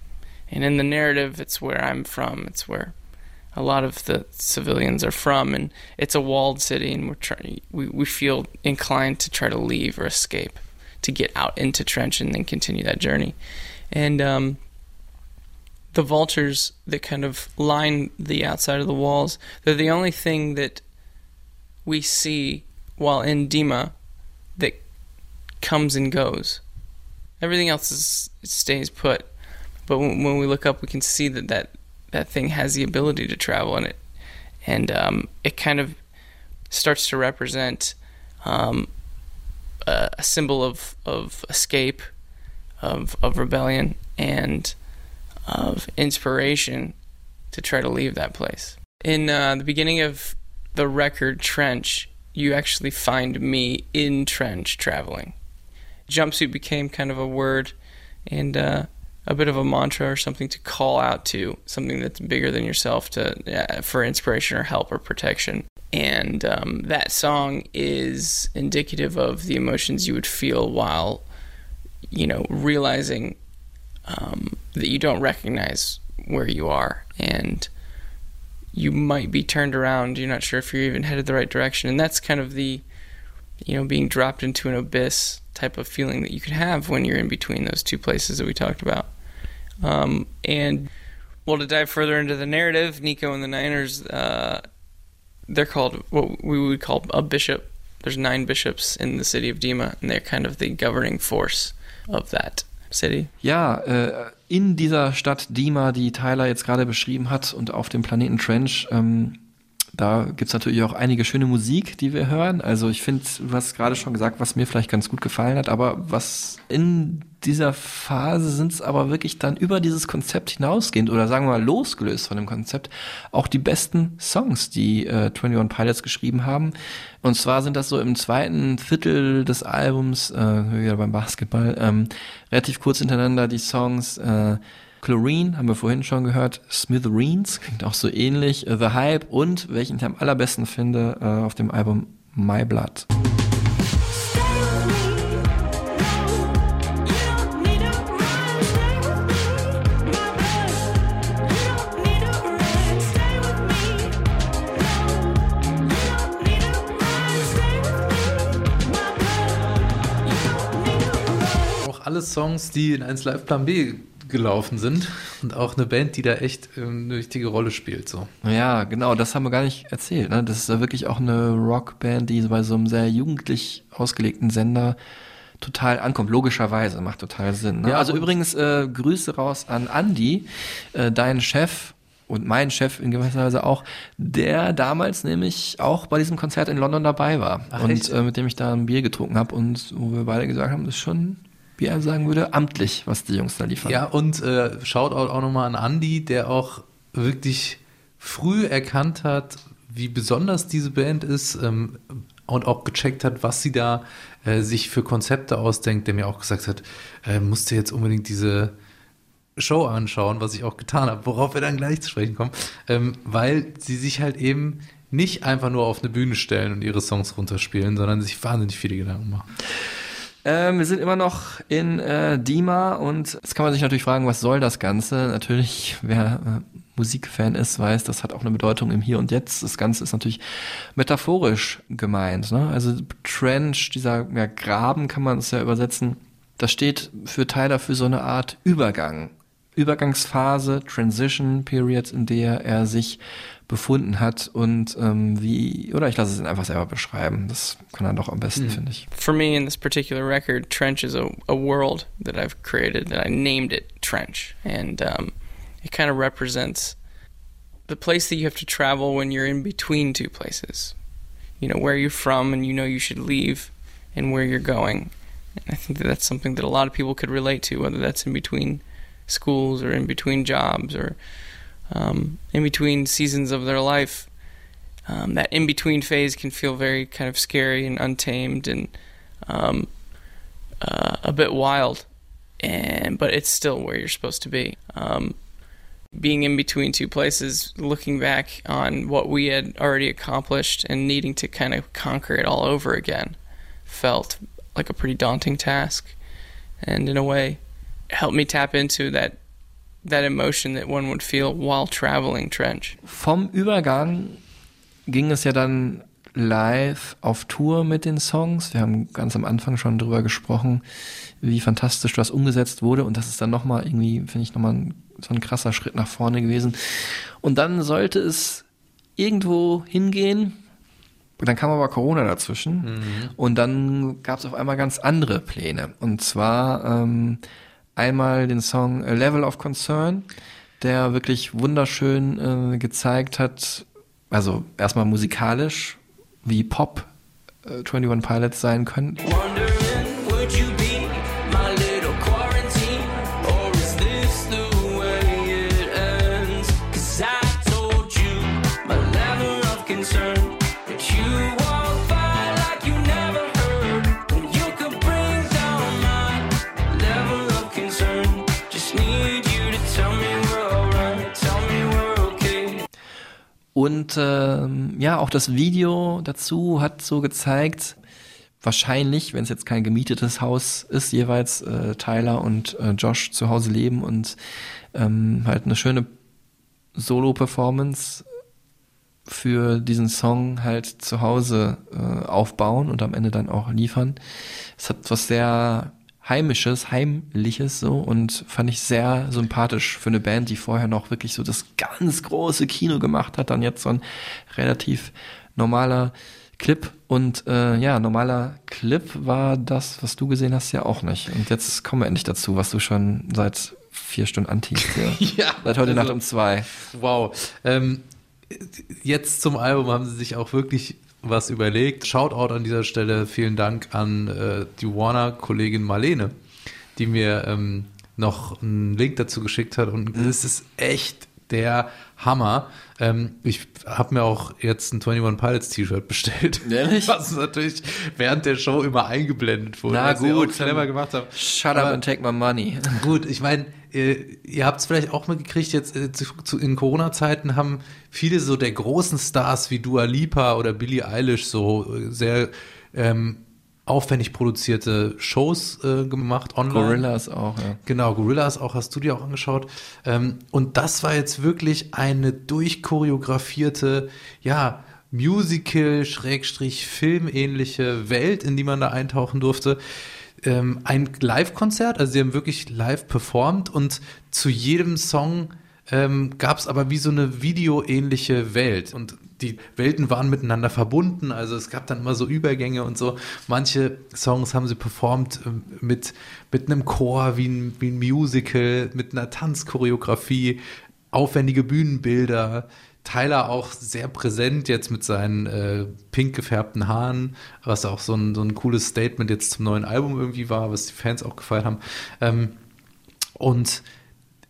And in the narrative, it's where I'm from. It's where a lot of the civilians are from, and it's a walled city, and we're trying. We we feel inclined to try to leave or escape, to get out into Trench and then continue that journey. And um, the vultures that kind of line the outside of the walls, they're the only thing that we see while in Dima that comes and goes. Everything else is stays put. But when, when we look up, we can see that, that that thing has the ability to travel in it, and um, it kind of starts to represent um, a, a symbol of of escape, of of rebellion, and of inspiration to try to leave that place. In uh, the beginning of the record Trench, you actually find me in Trench traveling. Jumpsuit became kind of a word and uh, a bit of a mantra or something to call out to, something that's bigger than yourself to uh, for inspiration or help or protection. And um, that song is indicative of the emotions you would feel while, you know, realizing um, that you don't recognize where you are and you might be turned around. You're not sure if you're even headed the right direction. And that's kind of the, you know, being dropped into an abyss type of feeling that you can have when you're in between those two places that we talked about. Um, and Well, to dive further into the narrative, Nico and the Niners, uh, they're called what we would call a bishop. There's nine bishops in the city of Dima, and they're kind of the governing force of that city. Ja, äh, in dieser Stadt Dima, die Tyler jetzt gerade beschrieben hat und auf dem Planeten Trench, ähm, da gibt's natürlich auch einige schöne Musik, die wir hören. Also ich finde, du hast gerade schon gesagt, was mir vielleicht ganz gut gefallen hat, aber was in dieser Phase sind es aber wirklich dann über dieses Konzept hinausgehend oder sagen wir mal losgelöst von dem Konzept auch die besten Songs, die äh, 21 Pilots geschrieben haben. Und zwar sind das so im zweiten Viertel des Albums, äh, wieder beim Basketball, ähm, relativ kurz hintereinander die Songs äh, Chlorine haben wir vorhin schon gehört, Smithereens klingt auch so ähnlich, äh, The Hype und welchen ich am allerbesten finde äh, auf dem Album My Blood. Auch alle Songs, die in 1 Live Plan B gelaufen sind und auch eine Band, die da echt ähm, eine wichtige Rolle spielt. So. Ja, genau, das haben wir gar nicht erzählt. Ne? Das ist ja wirklich auch eine Rockband, die bei so einem sehr jugendlich ausgelegten Sender total ankommt. Logischerweise, macht total Sinn. Ne? Ja, also übrigens äh, Grüße raus an Andy, äh, deinen Chef und mein Chef in gewisser Weise auch, der damals nämlich auch bei diesem Konzert in London dabei war Ach, und äh, mit dem ich da ein Bier getrunken habe und wo wir beide gesagt haben, das ist schon, wie er sagen würde, amtlich, was die Jungs da liefern. Ja, und äh, Shoutout auch nochmal an Andy, der auch wirklich früh erkannt hat, wie besonders diese Band ist ähm, und auch gecheckt hat, was sie da äh, sich für Konzepte ausdenkt, der mir auch gesagt hat, äh, musst du jetzt unbedingt diese Show anschauen, was ich auch getan habe, worauf wir dann gleich zu sprechen kommen, ähm, weil sie sich halt eben nicht einfach nur auf eine Bühne stellen und ihre Songs runterspielen, sondern sich wahnsinnig viele Gedanken machen. Ähm, wir sind immer noch in äh, Dima und jetzt kann man sich natürlich fragen, was soll das Ganze? Natürlich, wer äh, Musikfan ist, weiß, das hat auch eine Bedeutung im Hier und Jetzt. Das Ganze ist natürlich metaphorisch gemeint. Ne? Also Trench, dieser ja, Graben kann man es ja übersetzen, das steht für Tyler für so eine Art Übergang. Übergangsphase, Transition Period, in der er sich befunden hat und ähm, wie, oder ich lasse es ihn einfach selber beschreiben. Das kann er doch am besten, finde ich. For me, in this particular record, Trench is a, a world that I've created, and I named it Trench. And um, it kind of represents the place that you have to travel when you're in between two places. You know, where you're from and you know you should leave, and where you're going. And I think that that's something that a lot of people could relate to, whether that's in between schools or in between jobs or um, in between seasons of their life. Um, that in between phase can feel very kind of scary and untamed and um, uh, a bit wild, and but it's still where you're supposed to be. Um, being in between two places, looking back on what we had already accomplished and needing to kind of conquer it all over again, felt like a pretty daunting task, and in a way, helped me tap into that that emotion that one would feel while traveling trench. Vom Übergang ging es ja dann live auf Tour mit den Songs. Wir haben ganz am Anfang schon drüber gesprochen, wie fantastisch das umgesetzt wurde und das ist dann nochmal irgendwie, finde ich, nochmal ein, so ein krasser Schritt nach vorne gewesen. Und dann sollte es irgendwo hingehen. Dann kam aber Corona dazwischen und dann gab es auf einmal ganz andere Pläne. Und zwar ähm, einmal den Song A Level of Concern, der wirklich wunderschön äh, gezeigt hat, also erstmal musikalisch, wie Pop äh, 21 Pilots sein können. Wondering, Und ähm, ja, auch das Video dazu hat so gezeigt, wahrscheinlich, wenn es jetzt kein gemietetes Haus ist, jeweils äh, Tyler und äh, Josh zu Hause leben und ähm, halt eine schöne Solo-Performance für diesen Song halt zu Hause äh, aufbauen und am Ende dann auch liefern. Es hat was sehr Heimisches, Heimliches so und fand ich sehr sympathisch für eine Band, die vorher noch wirklich so das ganz große Kino gemacht hat, dann jetzt so ein relativ normaler Clip und äh, ja, normaler Clip war das, was du gesehen hast, ja auch nicht. Und jetzt kommen wir endlich dazu, was du schon seit vier Stunden antiest. Ja. *laughs* Ja, Seit heute also- Nacht um zwei. Wow. Ähm, jetzt zum Album haben sie sich auch wirklich was überlegt. Shoutout an dieser Stelle, vielen Dank an äh, die Warner-Kollegin Marlene, die mir ähm, noch einen Link dazu geschickt hat und es ist echt der Hammer. Ähm, ich habe mir auch jetzt ein 21 Pilots T-Shirt bestellt. *laughs* Ehrlich? Was natürlich während der Show immer eingeblendet wurde. Na sie gut, clever gemacht haben. Shut up Aber- and take my money. Gut, ich meine, ihr habt es vielleicht auch mitgekriegt, jetzt äh, in Corona-Zeiten haben viele so der großen Stars wie Dua Lipa oder Billie Eilish so äh, sehr ähm, aufwendig produzierte Shows äh, gemacht online. Gorillas auch, ja. Genau, Gorillas auch, hast du dir auch angeschaut. Ähm, und das war jetzt wirklich eine durchchoreografierte, ja, Musical, Schrägstrich, filmähnliche Welt, in die man da eintauchen durfte. Ähm, ein Live-Konzert, also sie haben wirklich live performt und zu jedem Song ähm, gab es aber wie so eine videoähnliche Welt. Und die Welten waren miteinander verbunden, also es gab dann immer so Übergänge und so. Manche Songs haben sie performt ähm, mit, mit einem Chor, wie ein, wie ein Musical, mit einer Tanzchoreografie, aufwendige Bühnenbilder. Tyler auch sehr präsent jetzt mit seinen äh, pink gefärbten Haaren, was auch so ein, so ein cooles Statement jetzt zum neuen Album irgendwie war, was die Fans auch gefeiert haben. Ähm, und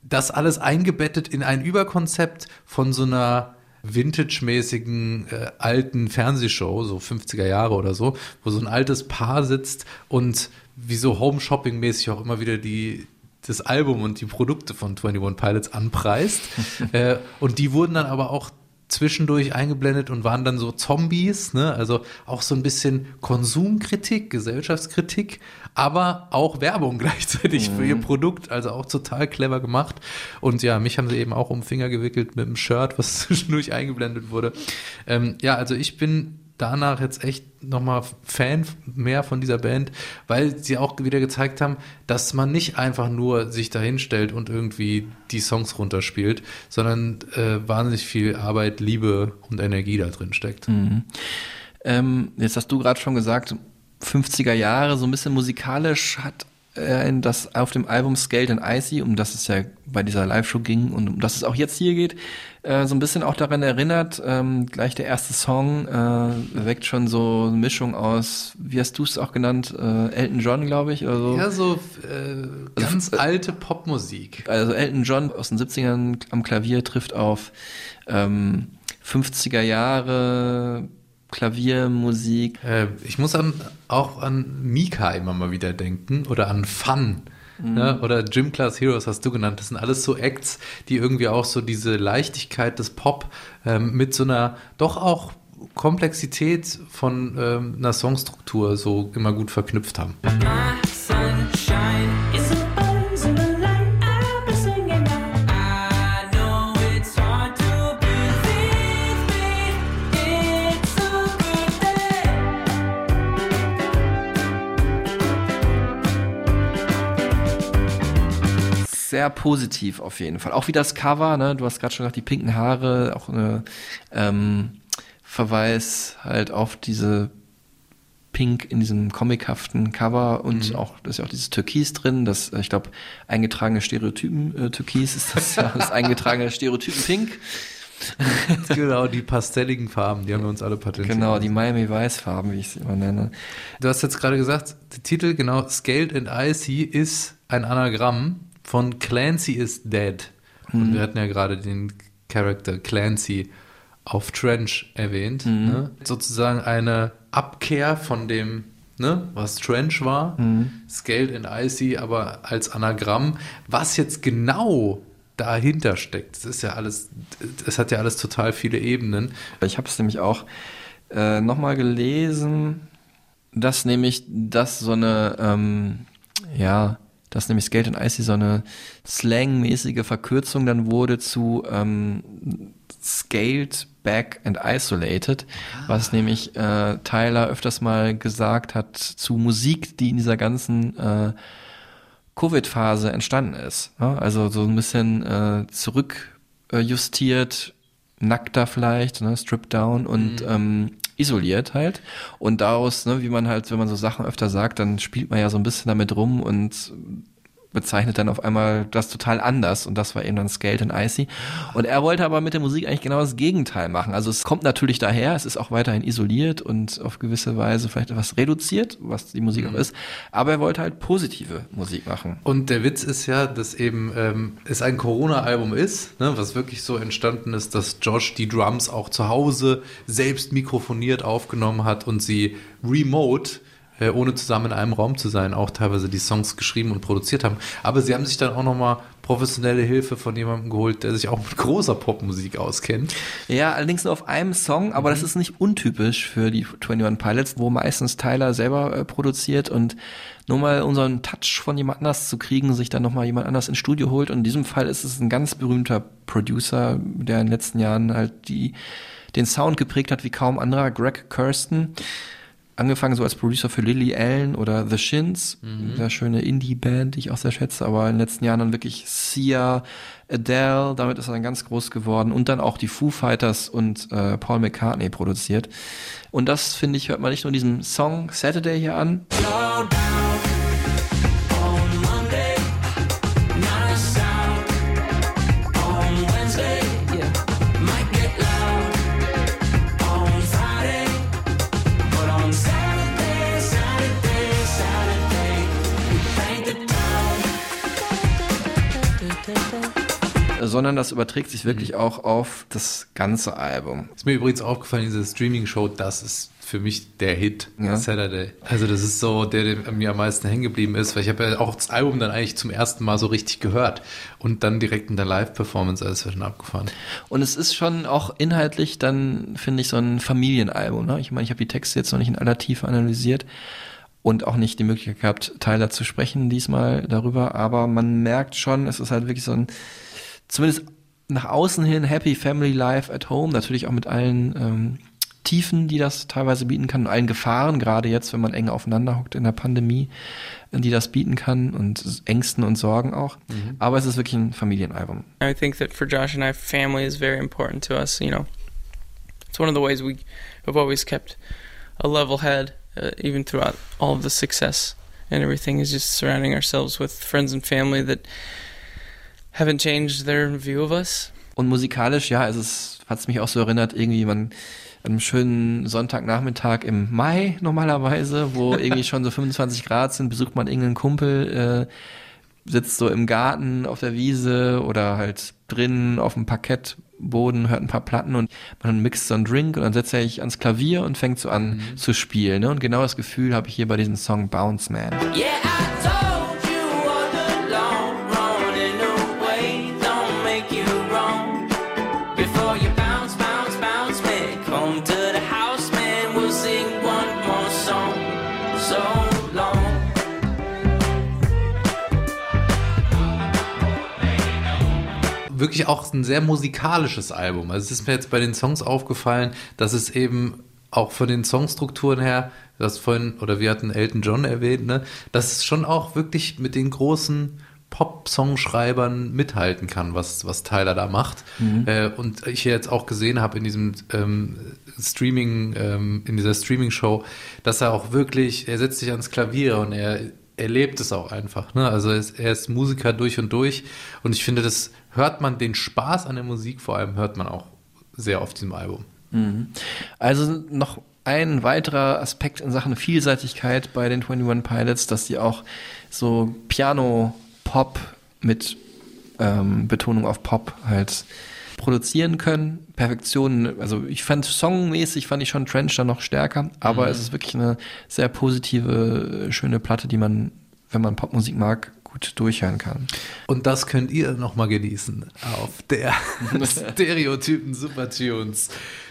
das alles eingebettet in ein Überkonzept von so einer vintage-mäßigen äh, alten Fernsehshow, so 50er Jahre oder so, wo so ein altes Paar sitzt und wie so Home-Shopping-mäßig auch immer wieder die das Album und die Produkte von 21 Pilots anpreist. *laughs* äh, und die wurden dann aber auch zwischendurch eingeblendet und waren dann so Zombies, ne? Also auch so ein bisschen Konsumkritik, Gesellschaftskritik, aber auch Werbung *laughs* gleichzeitig für ihr Produkt, also auch total clever gemacht. Und ja, mich haben sie eben auch um den Finger gewickelt mit dem Shirt, was *laughs* zwischendurch eingeblendet wurde. Ähm, ja, also ich bin danach jetzt echt nochmal Fan mehr von dieser Band, weil sie auch wieder gezeigt haben, dass man nicht einfach nur sich dahinstellt und irgendwie die Songs runterspielt, sondern äh, wahnsinnig viel Arbeit, Liebe und Energie da drin steckt. Mhm. Ähm, jetzt hast du gerade schon gesagt, 50er Jahre, so ein bisschen musikalisch hat äh, das auf dem Album Scaled and Icy, um das es ja bei dieser Live-Show ging und um das es auch jetzt hier geht, äh, so ein bisschen auch daran erinnert. Ähm, gleich der erste Song äh, weckt schon so eine Mischung aus, wie hast du es auch genannt, äh, Elton John, glaube ich, oder so. Ja, so äh, ganz alte Popmusik. Also Elton John aus den 70ern am Klavier trifft auf ähm, 50er Jahre Klaviermusik. Äh, ich muss an, auch an Mika immer mal wieder denken oder an Fun. Mhm. Ne? Oder Gym Class Heroes hast du genannt. Das sind alles so Acts, die irgendwie auch so diese Leichtigkeit des Pop ähm, mit so einer doch auch Komplexität von ähm, einer Songstruktur so immer gut verknüpft haben. My sunshine is Sehr positiv auf jeden Fall. Auch wie das Cover, ne? Du hast gerade schon gesagt, die pinken Haare, auch eine ähm, Verweis halt auf diese Pink in diesem comichaften Cover und auch, da ist ja auch dieses Türkis drin, das, äh, ich glaube, eingetragene Stereotypen äh, Türkis ist das ja, das eingetragene Stereotypen Pink. *laughs* genau, die pastelligen Farben, die haben wir uns alle patentiert. Genau, die Miami Weiß-Farben, wie ich sie immer nenne. Du hast jetzt gerade gesagt, der Titel, genau, Scaled and Icy ist ein Anagramm von Clancy is Dead. Und Mhm. wir hatten ja gerade den Charakter Clancy auf Trench erwähnt. Mhm. Ne? Sozusagen eine Abkehr von dem, ne, was Trench war. Mhm. Scaled and Icy, aber als Anagramm. Was jetzt genau dahinter steckt, das ist ja alles, es hat ja alles total viele Ebenen. Ich habe es nämlich auch äh, nochmal gelesen, dass nämlich das so eine, ähm, ja, dass nämlich Scaled and Icy so eine slangmäßige Verkürzung dann wurde zu ähm, Scaled Back and Isolated, was nämlich äh, Tyler öfters mal gesagt hat zu Musik, die in dieser ganzen äh, Covid-Phase entstanden ist. Ja? Also so ein bisschen äh, zurückjustiert, nackter vielleicht, ne? stripped down und ähm, isoliert halt. Und daraus, ne, wie man halt, wenn man so Sachen öfter sagt, dann spielt man ja so ein bisschen damit rum und bezeichnet dann auf einmal das total anders und das war eben dann Scaled and Icy. Und er wollte aber mit der Musik eigentlich genau das Gegenteil machen. Also es kommt natürlich daher, es ist auch weiterhin isoliert und auf gewisse Weise vielleicht etwas reduziert, was die Musik auch ist, aber er wollte halt positive Musik machen. Und der Witz ist ja, dass eben ähm, es ein Corona-Album ist, ne, was wirklich so entstanden ist, dass Josh die Drums auch zu Hause selbst mikrofoniert aufgenommen hat und sie remote äh, ohne zusammen in einem Raum zu sein, auch teilweise die Songs geschrieben und produziert haben. Aber sie haben sich dann auch nochmal professionelle Hilfe von jemandem geholt, der sich auch mit großer Popmusik auskennt. Ja, allerdings nur auf einem Song, aber das ist nicht untypisch für die 21 Pilots, wo meistens Tyler selber äh, produziert und nur mal unseren Touch von jemand anders zu kriegen, sich dann nochmal jemand anders ins Studio holt. Und in diesem Fall ist es ein ganz berühmter Producer, der in den letzten Jahren halt die, den Sound geprägt hat wie kaum anderer, Greg Kirsten. Angefangen so als Producer für Lily Allen oder The Shins, Mhm. sehr schöne Indie-Band, die ich auch sehr schätze, aber in den letzten Jahren dann wirklich Sia, Adele, damit ist er dann ganz groß geworden und dann auch die Foo Fighters und äh, Paul McCartney produziert. Und das, finde ich, hört man nicht nur in diesem Song Saturday hier an, sondern das überträgt sich wirklich auch auf das ganze Album. Ist mir übrigens aufgefallen, diese Streaming-Show, das ist für mich der Hit Ja. Saturday. Also das ist so der, der mir am meisten hängen geblieben ist, weil ich habe ja auch das Album dann eigentlich zum ersten Mal so richtig gehört und dann direkt in der Live-Performance alles wird schon abgefahren. Und es ist schon auch inhaltlich dann, finde ich, so ein Familienalbum. Ne? Ich meine, ich habe die Texte jetzt noch nicht in aller Tiefe analysiert und auch nicht die Möglichkeit gehabt, Tyler zu sprechen diesmal darüber, aber man merkt schon, es ist halt wirklich so ein, zumindest nach außen hin, Happy Family Life at Home, natürlich auch mit allen ähm, Tiefen, die das teilweise bieten kann, und allen Gefahren, gerade jetzt, wenn man eng aufeinander hockt in der Pandemie, die das bieten kann und Ängsten und Sorgen auch. Aber es ist wirklich ein Familienalbum. I think that for Josh and I, family is very important to us. You know, it's one of the ways we have always kept a level head, uh, even throughout all of the success and everything. Is just surrounding ourselves with friends and family that haven't changed their view of us. Und musikalisch, ja, es ist, hat es mich auch so erinnert, irgendwie man an einem schönen Sonntagnachmittag im Mai normalerweise, wo *laughs* irgendwie schon so 25 Grad sind, besucht man irgendeinen Kumpel, äh, sitzt so im Garten auf der Wiese oder halt drinnen auf dem Parkettboden, hört ein paar Platten und man mixt so einen Drink und dann setzt er sich ans Klavier und fängt so an zu spielen. Ne? Und genau das Gefühl habe ich hier bei diesem Song Bounce Man. Yeah, wirklich auch ein sehr musikalisches Album. Also es ist mir jetzt bei den Songs aufgefallen, dass es eben auch von den Songstrukturen her, das vorhin, oder wir hatten Elton John erwähnt, ne, dass es schon auch wirklich mit den großen Pop-Songschreibern mithalten kann, was, was Tyler da macht. Mhm. Äh, und ich jetzt auch gesehen habe in diesem ähm, Streaming, ähm, in dieser Streaming-Show, dass er auch wirklich, er setzt sich ans Klavier und er, er lebt es auch einfach. Ne? Also er ist, er ist Musiker durch und durch. Und ich finde, das hört man, den Spaß an der Musik vor allem hört man auch sehr auf diesem Album. Mhm. Also noch ein weiterer Aspekt in Sachen Vielseitigkeit bei den 21 Pilots, dass sie auch so Piano-Pop mit ähm, Betonung auf Pop halt produzieren können. Perfektion, also ich fand songmäßig fand ich schon Trench da noch stärker, aber Mhm. es ist wirklich eine sehr positive, schöne Platte, die man, wenn man Popmusik mag, gut durchhören kann. Und das könnt ihr nochmal genießen auf der *laughs* Stereotypen Supertunes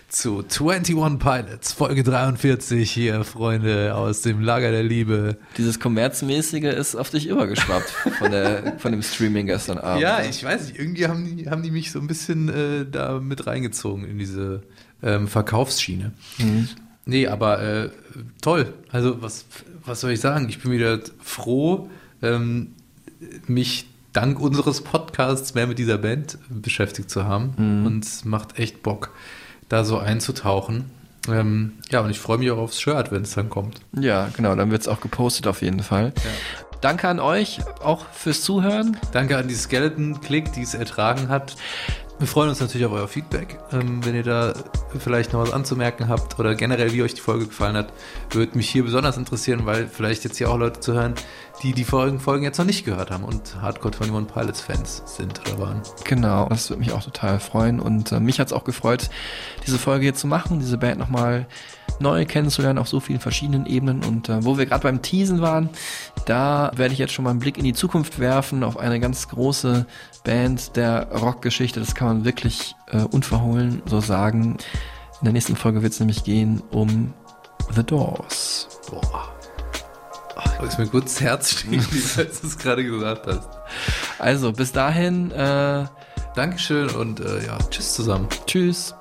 zu 21 Pilots, Folge 43 hier, Freunde aus dem Lager der Liebe. Dieses Kommerzmäßige ist auf dich übergeschwappt von, der, von dem Streaming gestern Abend. Ja, ich weiß nicht, irgendwie haben die, haben die mich so ein bisschen äh, da mit reingezogen in diese ähm, Verkaufsschiene. Mhm. Nee, aber äh, toll. Also was, was soll ich sagen? Ich bin wieder froh, ähm, mich dank unseres Podcasts mehr mit dieser Band beschäftigt zu haben. Mhm. Und es macht echt Bock, da so einzutauchen. Ähm, ja, und ich freue mich auch aufs Shirt, wenn es dann kommt. Ja, genau, dann wird es auch gepostet auf jeden Fall. Danke an euch auch fürs Zuhören. Danke an die Skeleton Click, die es ertragen hat. Wir freuen uns natürlich auf euer Feedback. Ähm, wenn ihr da vielleicht noch was anzumerken habt oder generell, wie euch die Folge gefallen hat, würde mich hier besonders interessieren, weil vielleicht jetzt hier auch Leute zu hören, die die Folgen, Folgen jetzt noch nicht gehört haben und Hardcore 21 Pilots Fans sind oder waren. Genau, das würde mich auch total freuen. Und äh, mich hat es auch gefreut, diese Folge hier zu machen, diese Band nochmal neu kennenzulernen auf so vielen verschiedenen Ebenen. Und äh, wo wir gerade beim Teasen waren, da werde ich jetzt schon mal einen Blick in die Zukunft werfen, auf eine ganz große Band der Rockgeschichte. Das kann man wirklich äh, unverhohlen so sagen. In der nächsten Folge wird es nämlich gehen um The Doors. Boah. Oh, ist mir kurz das Herz stehen, als du es gerade gesagt hast. Also, bis dahin, äh, Dankeschön und äh, ja, tschüss zusammen. Tschüss.